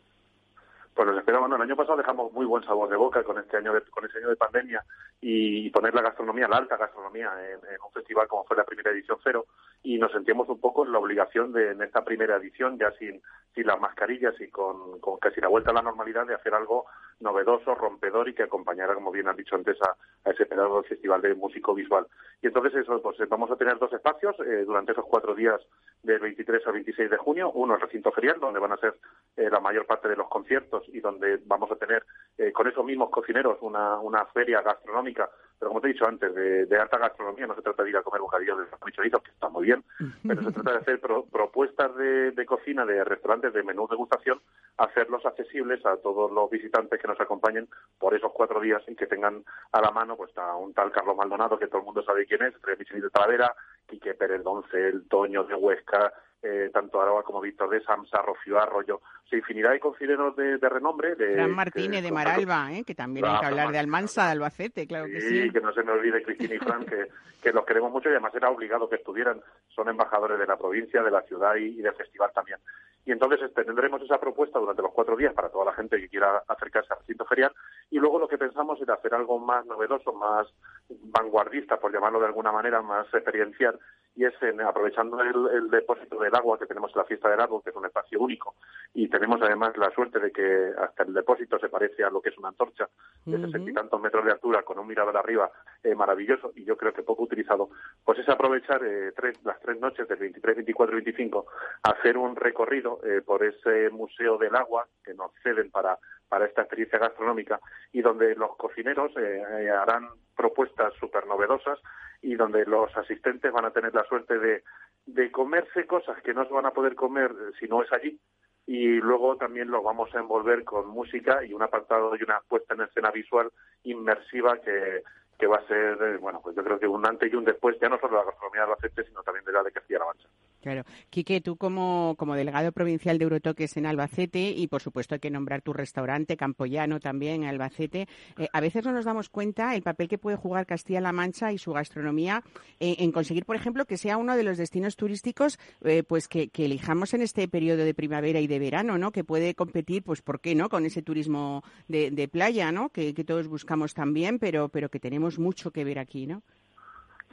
Pues nos esperamos. el año pasado dejamos muy buen sabor de boca con este año de, con este año de pandemia y poner la gastronomía, la alta gastronomía, en, un festival como fue la primera edición cero y nos sentíamos un poco en la obligación de en esta primera edición ya sin sin las mascarillas y con, con casi la vuelta a la normalidad de hacer algo novedoso, rompedor y que acompañara, como bien han dicho antes, a, ese esperado festival de músico visual. Y entonces eso, pues vamos a tener dos espacios eh, durante esos cuatro días del 23 al 26 de junio. Uno el recinto ferial, donde van a ser eh, la mayor parte de los conciertos y donde vamos a tener eh, con esos mismos cocineros una, una feria gastronómica pero como te he dicho antes, de, alta gastronomía, no se trata de ir a comer bocadillos de chorizos, que está muy bien, pero se trata de hacer propuestas de, cocina de restaurantes de menú degustación, hacerlos accesibles a todos los visitantes que nos acompañen por esos cuatro días y que tengan a la mano pues a un tal Carlos Maldonado, que todo el mundo sabe quién es, Tres Michelin de Talavera, Quique Pérez Doncel, Toño de Huesca, eh, tanto Aragua como Víctor de Samsa, Rocío Arroyo, o infinidad de cocineros de, renombre. De, Fran Martínez de Maralba, ¿eh? que también hay que hablar de Almansa, de Albacete, claro que sí. que no se me olvide Cristina y Fran, que, que los queremos mucho y además era obligado que estuvieran, son embajadores de la provincia, de la ciudad y, del festival también. Y entonces este, tendremos esa propuesta durante los cuatro días para toda la gente que quiera acercarse al recinto ferial. Y luego lo que pensamos es hacer algo más novedoso, más vanguardista, por llamarlo de alguna manera, más experiencial. Y es en, aprovechando el, depósito del agua que tenemos en la fiesta del árbol, que es un espacio único, y tenemos además la suerte de que hasta el depósito se parece a lo que es una antorcha de sesenta y tantos metros de altura con un mirador arriba eh, maravilloso. Y yo creo que poco utilizado, pues es aprovechar eh, las tres noches del 23, 24 y 25 hacer un recorrido eh, por ese museo del agua que nos ceden para para esta experiencia gastronómica y donde los cocineros harán propuestas súper novedosas y donde los asistentes van a tener la suerte de, de comerse cosas que no se van a poder comer si no es allí y luego también lo vamos a envolver con música y un apartado y una puesta en escena visual inmersiva que, que va a ser, eh, bueno, pues yo creo que un antes y un después, ya no solo de la gastronomía de Albacete, sino también de la de Castilla-La Mancha. Claro. Quique, tú como, como delegado provincial de Eurotoques en Albacete, y por supuesto hay que nombrar tu restaurante, Campoyano también, en Albacete, eh, a veces no nos damos cuenta el papel que puede jugar Castilla-La Mancha y su gastronomía en conseguir, por ejemplo, que sea uno de los destinos turísticos eh, pues que, elijamos en este periodo de primavera y de verano, ¿no? Que puede competir, pues, ¿por qué no?, con ese turismo de, playa, ¿no? Que, que todos buscamos también, pero, pero que tenemos mucho que ver aquí, ¿no?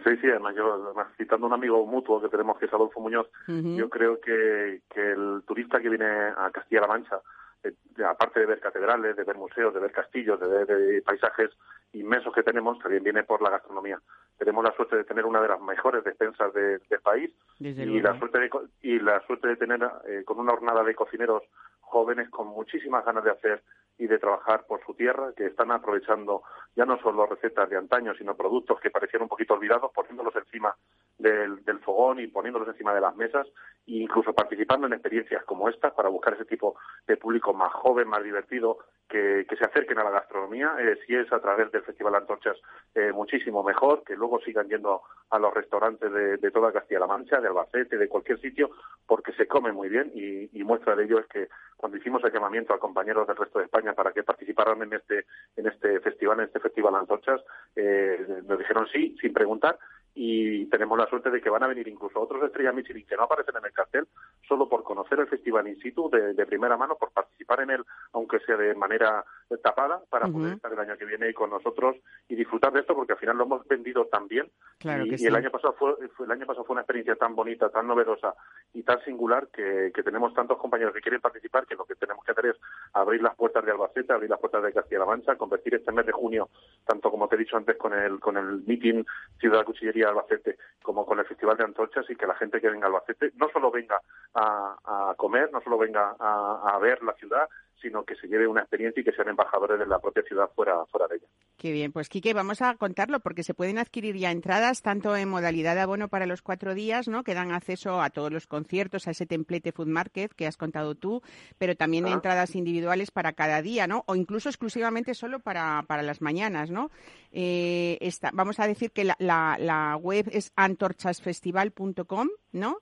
Sí, sí, además yo, citando a un amigo mutuo que tenemos que es Adolfo Muñoz, yo creo que, que el turista que viene a Castilla-La Mancha, eh, aparte de ver catedrales, de ver museos, de ver castillos, de ver paisajes inmensos que tenemos, también viene por la gastronomía. Tenemos la suerte de tener una de las mejores despensas del país y la suerte de y la suerte de tener eh, con una jornada de cocineros jóvenes con muchísimas ganas de hacer y de trabajar por su tierra, que están aprovechando ya no solo recetas de antaño, sino productos que parecían un poquito olvidados, poniéndolos encima del, fogón y poniéndolos encima de las mesas, e incluso participando en experiencias como estas para buscar ese tipo de público más joven, más divertido, que, se acerquen a la gastronomía, eh, si es a través del Festival Antorchas, eh, muchísimo mejor, que luego sigan yendo a los restaurantes de, toda Castilla-La Mancha, de Albacete, de cualquier sitio, porque se come muy bien y, y muestra de ello es que cuando hicimos el llamamiento a compañeros del resto de España para que participaran en este en este festival, en este festival Antorchas, eh, nos dijeron sí, sin preguntar, y tenemos la suerte de que van a venir incluso otros estrellas Michelin que no aparecen en el cartel solo por conocer el festival in situ de, primera mano, por participar en él, aunque sea de manera tapada, para poder estar el año que viene con nosotros y disfrutar de esto, porque al final lo hemos vendido tan bien. y, el año pasado fue, el año pasado fue una experiencia tan bonita, tan novedosa y tan singular que, tenemos tantos compañeros que quieren participar que lo que tenemos que hacer es abrir las puertas de Albacete, abrir las puertas de Castilla-La Mancha, convertir este mes de junio, tanto como te he dicho antes con el con el meeting Ciudad Cuchillería Albacete como con el Festival de Antorchas y que la gente que venga a Albacete no solo venga a, comer, no solo venga a, ver la ciudad, sino que se lleve una experiencia y que sean embajadores de la propia ciudad fuera, fuera de ella. Qué bien, pues Quique, vamos a contarlo porque se pueden adquirir ya entradas tanto en modalidad de abono para los cuatro días, ¿no? Que dan acceso a todos los conciertos, a ese templete Food Market que has contado tú, pero también entradas individuales para cada día, ¿no? O incluso exclusivamente solo para, para las mañanas, ¿no? Eh, vamos a decir que la, la, web es antorchasfestival.com, ¿no?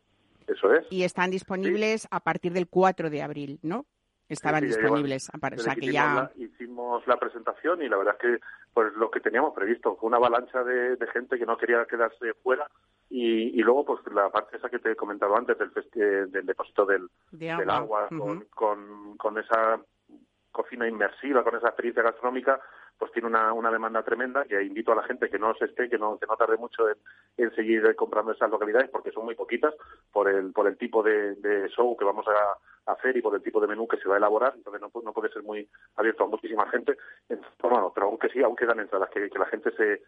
Eso es. Y están disponibles a partir del 4 de abril, ¿no? Estaban disponibles. o sea, que ya... hicimos la presentación y la verdad es que pues lo que teníamos previsto fue una avalancha de, gente que no quería quedarse fuera Y, luego, pues la parte esa que te he comentado antes del, eh, del depósito del, del agua, con, con, con esa cocina inmersiva, con esa experiencia gastronómica, pues tiene una, una demanda tremenda que invito a la gente que no se esté, que no, que no tarde mucho en, seguir comprando esas localidades porque son muy poquitas por el, por el tipo de, de show que vamos a, hacer y por el tipo de menú que se va a elaborar, entonces no, no puede ser muy abierto a muchísima gente, bueno, pero aunque sí, aún quedan entradas, que, que la gente se,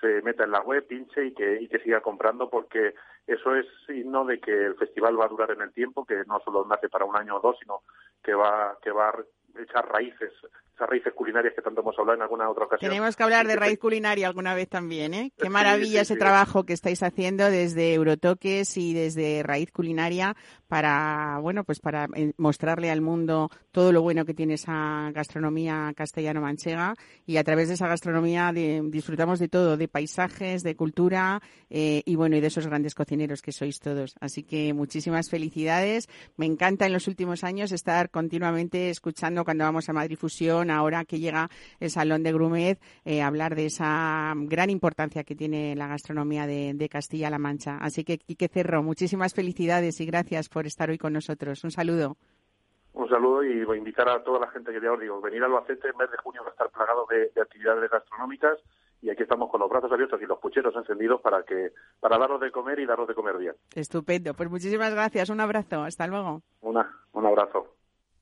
se meta en la web, pinche y que, y que siga comprando porque eso es signo de que el festival va a durar en el tiempo, que no solo nace para un año o dos, sino que va, que va echar raíces, esas raíces culinarias que tanto hemos hablado en alguna otra ocasión. Tenemos que hablar de raíz culinaria alguna vez también, ¿eh? Qué maravilla ese trabajo que estáis haciendo desde Eurotoques y desde Raíz Culinaria para, bueno, pues para eh, mostrarle al mundo todo lo bueno que tiene esa gastronomía castellano-manchega y a través de esa gastronomía disfrutamos de todo, de paisajes, de cultura eh, y bueno, y de esos grandes cocineros que sois todos. Así que muchísimas felicidades. Me encanta en los últimos años estar continuamente escuchando cuando vamos a Madrid Fusión, ahora que llega el Salón de Grumet, eh, hablar de esa gran importancia que tiene la gastronomía de, Castilla-La Mancha. Así que, Quique Cerro, muchísimas felicidades y gracias por estar hoy con nosotros. Un saludo. Un saludo y voy a invitar a toda la gente que ya os digo, venir a Albacete en mes de junio va a estar plagado de, actividades gastronómicas y aquí estamos con los brazos abiertos y los pucheros encendidos para que para daros de comer y daros de comer bien. Estupendo. Pues muchísimas gracias. Un abrazo. Hasta luego. Una, un abrazo.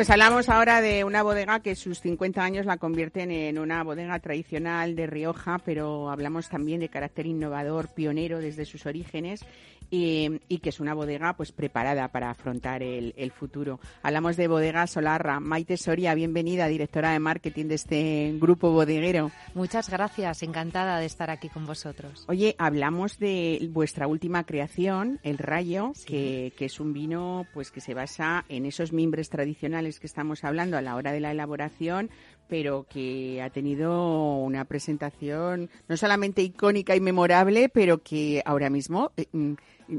Pues hablamos ahora de una bodega que sus 50 años la convierten en una bodega tradicional de Rioja, pero hablamos también de carácter innovador, pionero desde sus orígenes y, que es una bodega pues preparada para afrontar el, futuro. Hablamos de Bodega Solarra. Maite Soria, bienvenida, directora de marketing de este grupo bodeguero. Muchas gracias, encantada de estar aquí con vosotros. Oye, hablamos de vuestra última creación, el Rayo, que, que, es un vino pues que se basa en esos mimbres tradicionales que estamos hablando a la hora de la elaboración, pero que ha tenido una presentación no solamente icónica y memorable, pero que ahora mismo eh, mm,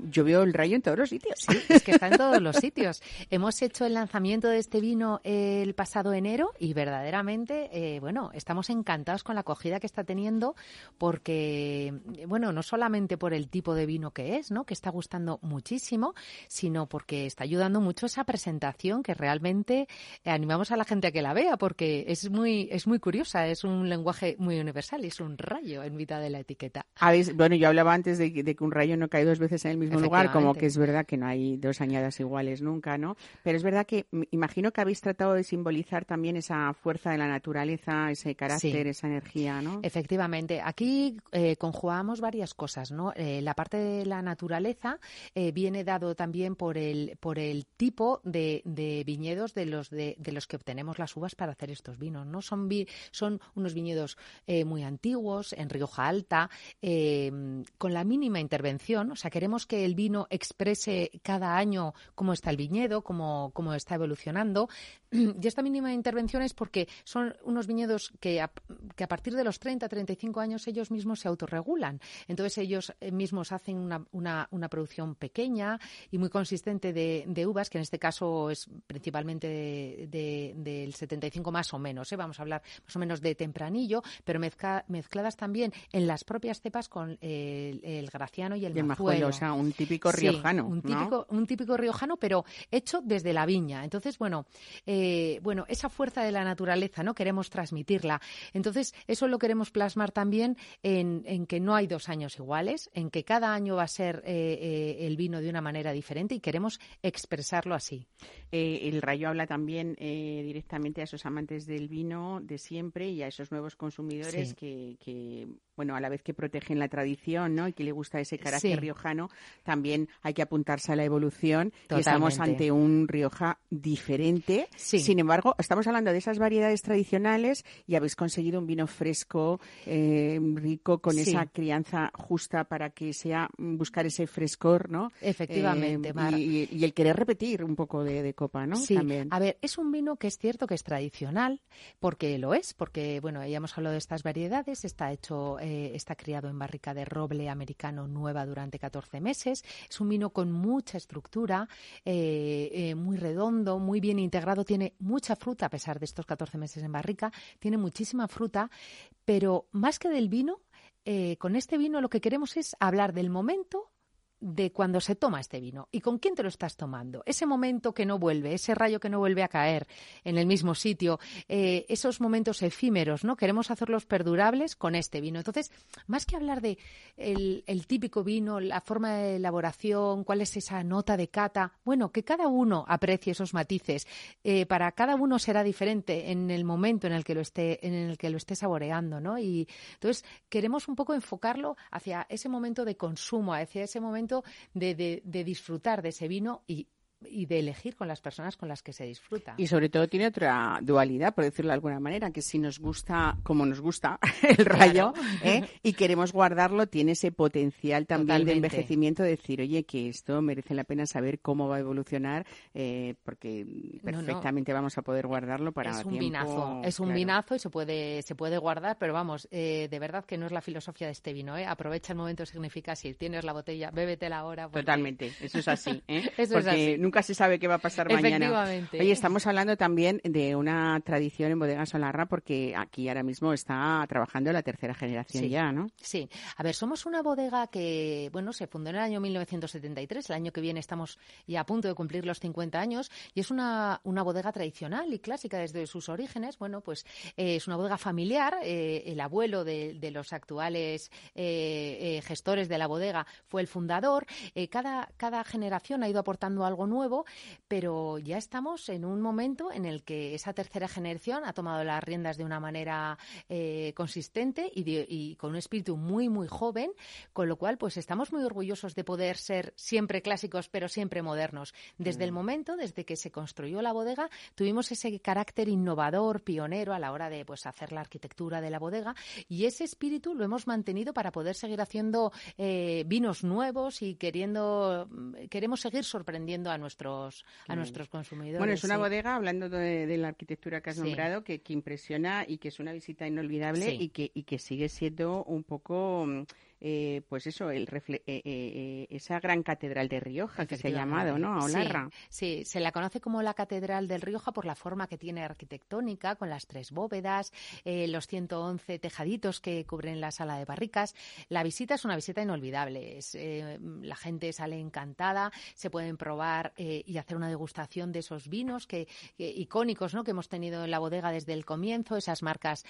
yo veo el rayo en todos los sitios. Sí, es que está en todos los sitios. Hemos hecho el lanzamiento de este vino el pasado enero y verdaderamente, eh, bueno, estamos encantados con la acogida que está teniendo porque, bueno, no solamente por el tipo de vino que es, ¿no? Que está gustando muchísimo, sino porque está ayudando mucho esa presentación que realmente animamos a la gente a que la vea porque es muy, es muy curiosa, es un lenguaje muy universal, es un rayo en mitad de la etiqueta. Bueno, yo hablaba antes de, de que un rayo no cae dos veces en el mismo lugar, como que es verdad que no hay dos añadas iguales nunca, ¿no? Pero es verdad que imagino que habéis tratado de simbolizar también esa fuerza de la naturaleza, ese carácter, esa energía, ¿no? Efectivamente. Aquí eh, conjugamos varias cosas, ¿no? Eh, la parte de la naturaleza eh, viene dado también por el, por el tipo de, viñedos de los, de, los que obtenemos las uvas para hacer estos vinos, ¿no? Son, son unos viñedos eh, muy antiguos, en Rioja Alta, con la mínima intervención. O sea, queremos que el vino exprese cada año cómo está el viñedo, cómo, cómo está evolucionando. Y esta mínima intervención es porque son unos viñedos que a, que a partir de los 30, 35 años ellos mismos se autorregulan. Entonces ellos eh, mismos hacen una, una, una producción pequeña y muy consistente de, de, uvas, que en este caso es principalmente del de, de, 75 más o menos. ¿eh? Vamos a hablar más o menos de tempranillo, pero mezcla, mezcladas también en las propias cepas con el, el graciano y el, y el majuelo. O sea, un típico riojano. Sí, un, típico, ¿no? un típico riojano, pero hecho desde la viña. Entonces, bueno, eh, bueno, esa fuerza de la naturaleza, ¿no? Queremos transmitirla. Entonces, eso lo queremos plasmar también en, en que no hay dos años iguales, en que cada año va a ser eh, eh, el vino de una manera diferente y queremos expresarlo así. Eh, el Rayo habla también eh, directamente a esos amantes del vino de siempre y a esos nuevos consumidores Sí. que, que, bueno, a la vez que protegen la tradición, ¿no? Y que le gusta ese carácter Sí. riojano, también hay que apuntarse a la evolución y estamos ante un Rioja diferente. Sí. Sin embargo, estamos hablando de esas variedades tradicionales y habéis conseguido un vino fresco, eh, rico, con Sí. esa crianza justa para que sea mm, buscar ese frescor, ¿no? Efectivamente, Eh, Mar. y, y el querer repetir un poco de, de copa, ¿no? Sí, También. a ver, es un vino que es cierto que es tradicional, porque lo es, porque, bueno, ya hemos hablado de estas variedades, está hecho, eh, está criado en barrica de roble americano nueva durante 14 meses, es un vino con mucha estructura, eh, eh, muy redondo, muy bien integrado, tiene mucha fruta a pesar de estos 14 meses en barrica, tiene muchísima fruta, pero más que del vino, eh, con este vino lo que queremos es hablar del momento de cuando se toma este vino y con quién te lo estás tomando. Ese momento que no vuelve, ese rayo que no vuelve a caer en el mismo sitio, eh, esos momentos efímeros, ¿no? Queremos hacerlos perdurables con este vino. Entonces, más que hablar de el, típico vino, la forma de elaboración, cuál es esa nota de cata, bueno, que cada uno aprecie esos matices. Eh, para cada uno será diferente en el momento en el que lo esté, en el que lo esté saboreando, ¿no? Y entonces queremos un poco enfocarlo hacia ese momento de consumo, hacia ese momento de, de, de disfrutar de ese vino y, y de elegir con las personas con las que se disfruta. Y sobre todo tiene otra dualidad, por decirlo de alguna manera, que si nos gusta, como nos gusta el rayo, ¿eh? y queremos guardarlo, tiene ese potencial también Totalmente. de envejecimiento, de decir, oye, que esto merece la pena saber cómo va a evolucionar, eh, porque No, no. perfectamente vamos a poder guardarlo para es un tiempo, vinazo, es un claro. vinazo y se puede, se puede guardar, pero vamos, eh, de verdad que no es la filosofía de este vino, ¿eh? Aprovecha el momento, significa si tienes la botella, bébetela ahora. porque- Totalmente, eso es así, ¿eh? Eso es así. Nunca se sabe qué va a pasar mañana. Oye, estamos hablando también de una tradición en Bodega Solarra porque aquí ahora mismo está trabajando la tercera generación Sí. ya, ¿no? Sí, a ver, somos una bodega que, bueno, se fundó en el año 1973, el año que viene estamos ya a punto de cumplir los 50 años, y es una, una bodega tradicional y clásica desde sus orígenes. Bueno, pues eh, es una bodega familiar, eh, el abuelo de, de los actuales eh, gestores de la bodega fue el fundador. Cada, cada generación ha ido aportando algo nuevo, pero ya estamos en un momento en el que esa tercera generación ha tomado las riendas de una manera eh, consistente y, de- y con un espíritu muy, muy joven, con lo cual, pues estamos muy orgullosos de poder ser siempre clásicos, pero siempre modernos. Desde el momento, desde que se construyó la bodega, tuvimos ese carácter innovador, pionero a la hora de pues hacer la arquitectura de la bodega y ese espíritu lo hemos mantenido para poder seguir haciendo eh, vinos nuevos y queriendo queremos seguir sorprendiendo a nuestros a nuestros consumidores. Bueno, es una sí. bodega, hablando de, de la arquitectura que has Sí. nombrado, que, que impresiona y que es una visita inolvidable Sí. y, que, y que sigue siendo un poco, mm, eh, pues eso, el refle- eh, eh, eh, esa gran catedral de Rioja que se ha llamado, ¿no? A Sí, Olarra. Sí, se la conoce como la Catedral del Rioja por la forma que tiene arquitectónica, con las tres bóvedas, eh, los 111 tejaditos que cubren la sala de barricas. La visita es una visita inolvidable. Es, la gente sale encantada, se pueden probar y hacer una degustación de esos vinos que, que- icónicos ¿no? que hemos tenido en la bodega desde el comienzo, esas marcas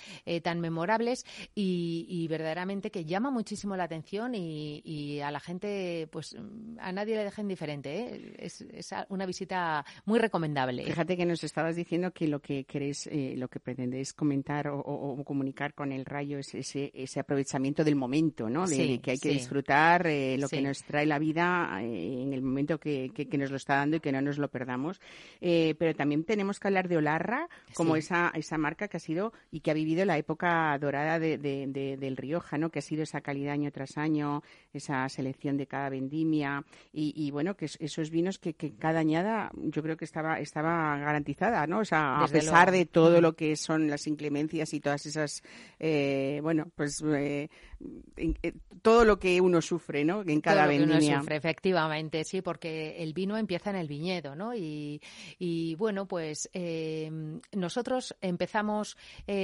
tan memorables y, y verdaderamente que llama muchísimo la la atención y, a la gente, pues a nadie le deja indiferente. ¿eh? Es, una visita muy recomendable. Fíjate que nos estabas diciendo que lo que queréis, eh, lo que pretendéis comentar o, comunicar con el rayo es ese, ese aprovechamiento del momento, ¿no? De, que hay que disfrutar eh, lo que nos trae la vida en el momento que, que, nos lo está dando y que no nos lo perdamos. pero también tenemos que hablar de Olarra como esa, esa marca que ha sido y que ha vivido la época dorada de, del Rioja, ¿no? Que ha sido esa calidad año tras año, esa selección de cada vendimia y, bueno, que esos vinos que, cada añada yo creo que estaba estaba garantizada, ¿no? O sea, a pesar de todo lo que son las inclemencias y todas esas, eh, bueno, pues eh, eh, todo lo que uno sufre, ¿no? En cada todo lo vendimia. sufre, efectivamente, sí, porque el vino empieza en el viñedo, ¿no? Y, y bueno, pues nosotros empezamos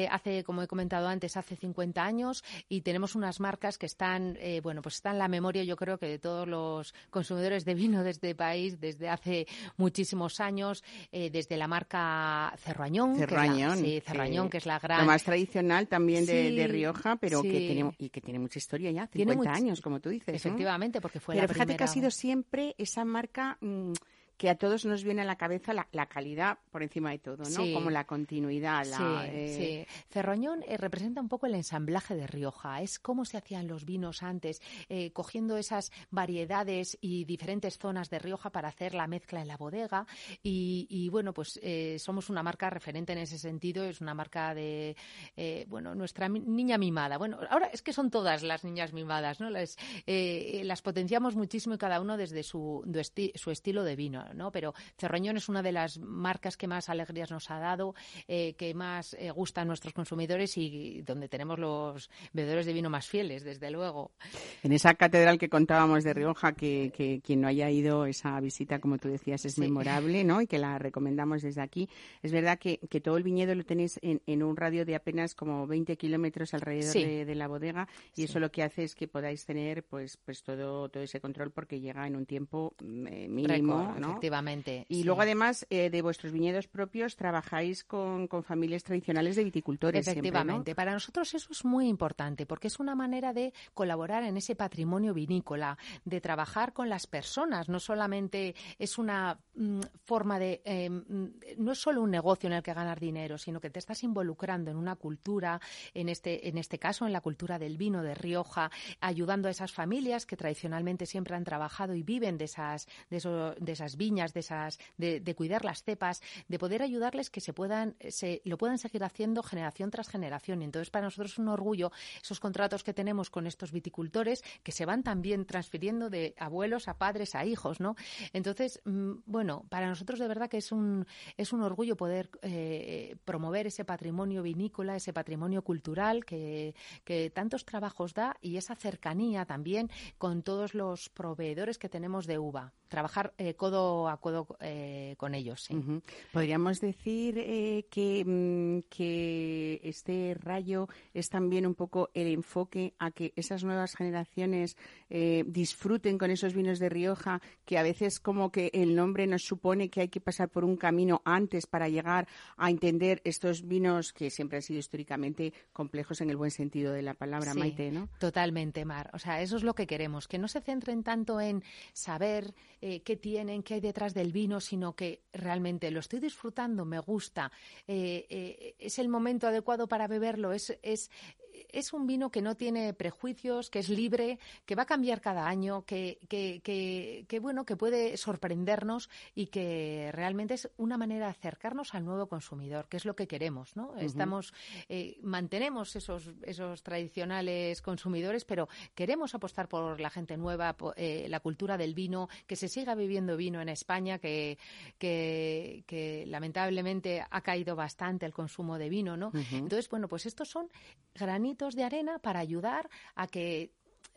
hace, como he comentado antes, hace 50 años y tenemos unas marcas que están, eh, bueno, pues están en la memoria, yo creo que de todos los consumidores de vino de este país desde hace muchísimos años, eh, desde la marca Cerrañón, Cerrañón, que es la, Cerrañón, que, es la gran... La más tradicional también de, Rioja, pero que tiene, y que tiene mucha historia ya, 50 años, como tú dices. Efectivamente, porque fue pero la fíjate que ha sido siempre esa marca... Mm, que a todos nos viene a la cabeza la, calidad por encima de todo, ¿no? Como la continuidad. La, sí, eh... Cerroñón eh, representa un poco el ensamblaje de Rioja. Es cómo se hacían los vinos antes, eh, cogiendo esas variedades y diferentes zonas de Rioja para hacer la mezcla en la bodega. Y, bueno, pues somos una marca referente en ese sentido. Es una marca de, bueno, nuestra niña mimada. Bueno, ahora es que son todas las niñas mimadas, ¿no? Las, las potenciamos muchísimo y cada uno desde su, su estilo de vino. Pero Cerroñón es una de las marcas que más alegrías nos ha dado, eh, que más eh, gusta a nuestros consumidores y donde tenemos los bebedores de vino más fieles, desde luego. En esa catedral que contábamos de Rioja, que, quien no haya ido, esa visita, como tú decías, es memorable, ¿no? Y que la recomendamos desde aquí. Es verdad que, todo el viñedo lo tenéis en, un radio de apenas como 20 kilómetros alrededor de, la bodega y eso lo que hace es que podáis tener pues pues todo todo ese control porque llega en un tiempo mm, eh, mínimo, ¿no? Efectivamente. Y luego, además, eh, de vuestros viñedos propios, trabajáis con, familias tradicionales de viticultores. Efectivamente. Para nosotros eso es muy importante porque es una manera de colaborar en ese patrimonio vinícola, de trabajar con las personas. No solamente es una mm, forma de. Em, no es solo un negocio en el que ganar dinero, sino que te estás involucrando en una cultura, en este, en este caso, en la cultura del vino de Rioja, ayudando a esas familias que tradicionalmente siempre han trabajado y viven de esas, de, de esas de esas, de, cuidar las cepas, de poder ayudarles que se puedan, se, lo puedan seguir haciendo generación tras generación. Entonces para nosotros es un orgullo esos contratos que tenemos con estos viticultores que se van también transfiriendo de abuelos a padres a hijos, ¿no? Entonces, mm, bueno, para nosotros de verdad que es un, es un orgullo poder eh, promover ese patrimonio vinícola, ese patrimonio cultural que, que tantos trabajos da y esa cercanía también con todos los proveedores que tenemos de uva. Trabajar eh, codo acuerdo eh, con ellos. Podríamos decir eh, que, mm, que este rayo es también un poco el enfoque a que esas nuevas generaciones eh, disfruten con esos vinos de Rioja, que a veces como que el nombre nos supone que hay que pasar por un camino antes para llegar a entender estos vinos que siempre han sido históricamente complejos en el buen sentido de la palabra, Maite, ¿no? Totalmente, Mar. O sea, eso es lo que queremos, que no se centren tanto en saber qué tienen, qué hay detrás del vino, sino que realmente lo estoy disfrutando, me gusta, eh, eh, es el momento adecuado para beberlo, es, es es un vino que no tiene prejuicios, que es libre, que va a cambiar cada año, que, que, bueno, que puede sorprendernos y que realmente es una manera de acercarnos al nuevo consumidor, que es lo que queremos, ¿no? Estamos, eh, mantenemos esos, esos tradicionales consumidores, pero queremos apostar por la gente nueva, eh, la cultura del vino, que se siga viviendo vino en España, que, que, lamentablemente ha caído bastante el consumo de vino, ¿no? Entonces, bueno, pues estos son granitos de arena para ayudar a que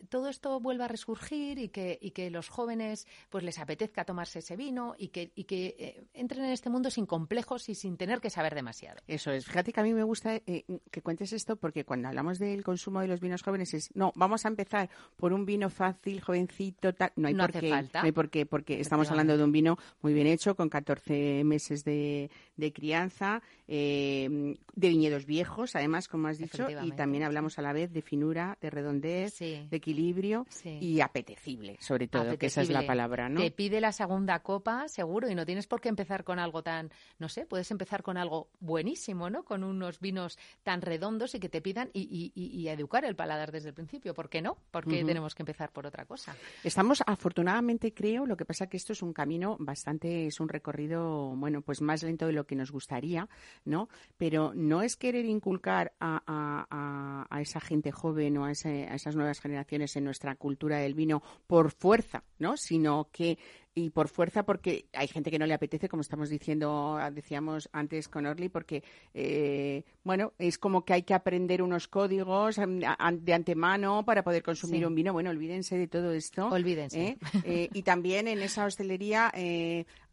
todo esto vuelva a resurgir y que, y que los jóvenes pues les apetezca tomarse ese vino y que, y que eh, entren en este mundo sin complejos y sin tener que saber demasiado. Eso es. Fíjate que a mí me gusta eh, que cuentes esto porque cuando hablamos del consumo de los vinos jóvenes es, no, vamos a empezar por un vino fácil, jovencito, tal. No hay por qué. No hay por qué, porque estamos hablando de un vino muy bien hecho, con 14 meses de, de crianza, eh, de viñedos viejos, además, como has dicho, y también hablamos a la vez de finura, de redondez, de equilibrio y apetecible, sobre todo, que esa es la palabra, ¿no? Te pide la segunda copa, seguro, y no tienes por qué empezar con algo tan, no sé, puedes empezar con algo buenísimo, ¿no? Con unos vinos tan redondos y que te pidan y, y, educar el paladar desde el principio. ¿Por qué no? Porque tenemos que empezar por otra cosa. Estamos, afortunadamente, creo, lo que pasa que esto es un camino bastante, es un recorrido, bueno, pues más lento de lo que nos gustaría, ¿no? Pero no es querer inculcar a, a, a, esa gente joven o a, a esas nuevas generaciones en nuestra cultura del vino por fuerza, ¿no? Sino que y por fuerza porque hay gente que no le apetece, como estamos diciendo, decíamos antes con Orly, porque, eh, bueno, es como que hay que aprender unos códigos de antemano para poder consumir un vino. Bueno, olvídense de todo esto. Olvídense. ¿eh? Eh, y también en esa hostelería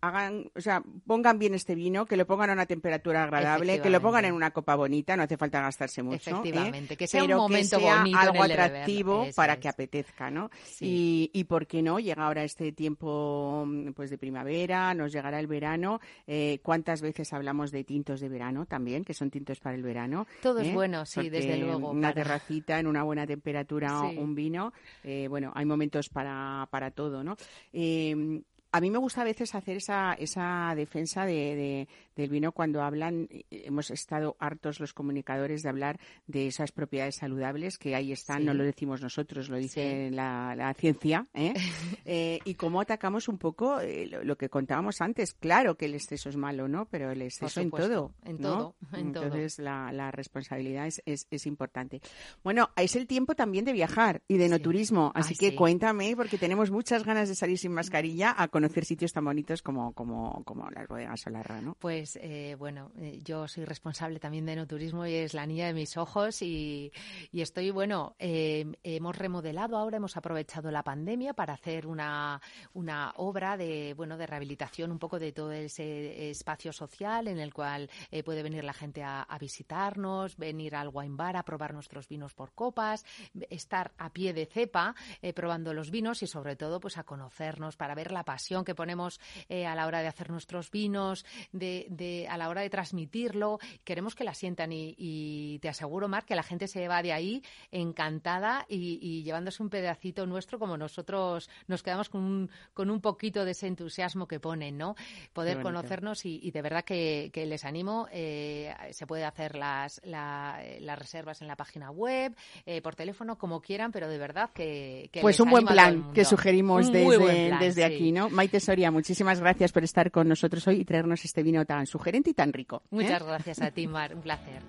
hagan, o sea, pongan bien este vino, que lo pongan a una temperatura agradable, que lo pongan en una copa bonita, no hace falta gastarse mucho. Efectivamente, que sea un momento bonito algo atractivo para que apetezca, ¿no? Y, y por qué no, llega ahora este tiempo mm, pues de primavera, nos llegará el verano. Eh, ¿Cuántas veces hablamos de tintos de verano también, que son tintos para el verano? Todo es ¿Eh? bueno, sí, desde luego. Una terracita, en una buena temperatura, un vino. Eh, bueno, hay momentos para, para todo, ¿no? A mí me gusta a veces hacer esa, esa defensa de, del vino cuando hablan, eh, hemos estado hartos los comunicadores de hablar de esas propiedades saludables que ahí están, no lo decimos nosotros, lo dice la, ciencia, ¿eh? ¿eh? y cómo atacamos un poco eh, lo, que contábamos antes. Claro que el exceso es malo, ¿no? Pero el exceso en todo. En todo, Entonces La, la, responsabilidad es, es, importante. Bueno, es el tiempo también de viajar y de no turismo, así que cuéntame, porque tenemos muchas ganas de salir sin mascarilla a conocer sitios tan bonitos como, como, como las bodegas Solarra, ¿no? Pues eh, bueno, eh, yo soy responsable también de no turismo y es la niña de mis ojos y, estoy, bueno, eh, hemos remodelado ahora, hemos aprovechado la pandemia para hacer una, una obra de, bueno, de rehabilitación un poco de todo ese espacio social en el cual puede venir la gente a, visitarnos, venir al wine bar a probar nuestros vinos por copas, estar a pie de cepa probando los vinos y sobre todo pues a conocernos para ver la pasión que ponemos a la hora de hacer nuestros vinos, de, a la hora de transmitirlo, queremos que la sientan y, te aseguro, Mar, que la gente se va de ahí encantada y, llevándose un pedacito nuestro como nosotros nos quedamos con un, con un poquito de ese entusiasmo que ponen, ¿no? Poder conocernos y, de verdad que, les animo. Eh, se puede hacer las, las reservas en la página web, eh, por teléfono, como quieran, pero de verdad que... pues un buen plan que sugerimos desde, desde aquí, ¿no? Maite Soria, muchísimas gracias por estar con nosotros hoy y traernos este vino tan sugerente y tan rico. ¿eh? Muchas gracias a ti, Mar. Un placer.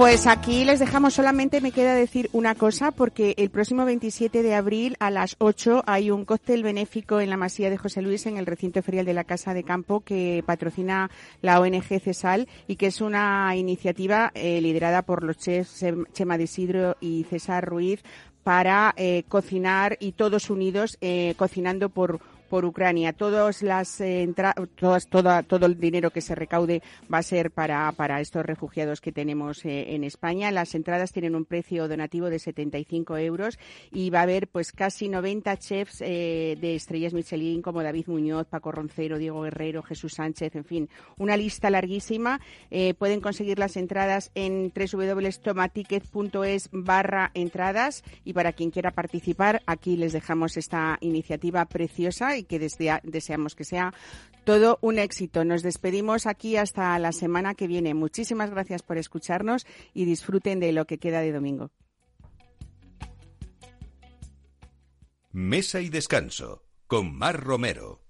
Pues aquí les dejamos solamente, me queda decir una cosa, porque el próximo 27 de abril a las 8 hay un cóctel benéfico en la Masía de José Luis, en el recinto ferial de la Casa de Campo, que patrocina la ONG CESAL y que es una iniciativa eh, liderada por los chefs Chema de Isidro y César Ruiz para eh, cocinar y todos unidos cocinando por por Ucrania. Todas las eh, todas, toda, todo el dinero que se recaude va a ser para, para estos refugiados que tenemos eh, en España. Las entradas tienen un precio donativo de 75 euros y va a haber pues casi 90 chefs eh, de estrellas Michelin como David Muñoz, Paco Roncero, Diego Guerrero, Jesús Sánchez, en fin, una lista larguísima. pueden conseguir las entradas en www.tomaticket.es barra entradas y para quien quiera participar, aquí les dejamos esta iniciativa preciosa y que deseamos que sea todo un éxito. Nos despedimos aquí hasta la semana que viene. Muchísimas gracias por escucharnos y disfruten de lo que queda de domingo. Mesa y descanso con Mar Romero.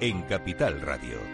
en Capital Radio.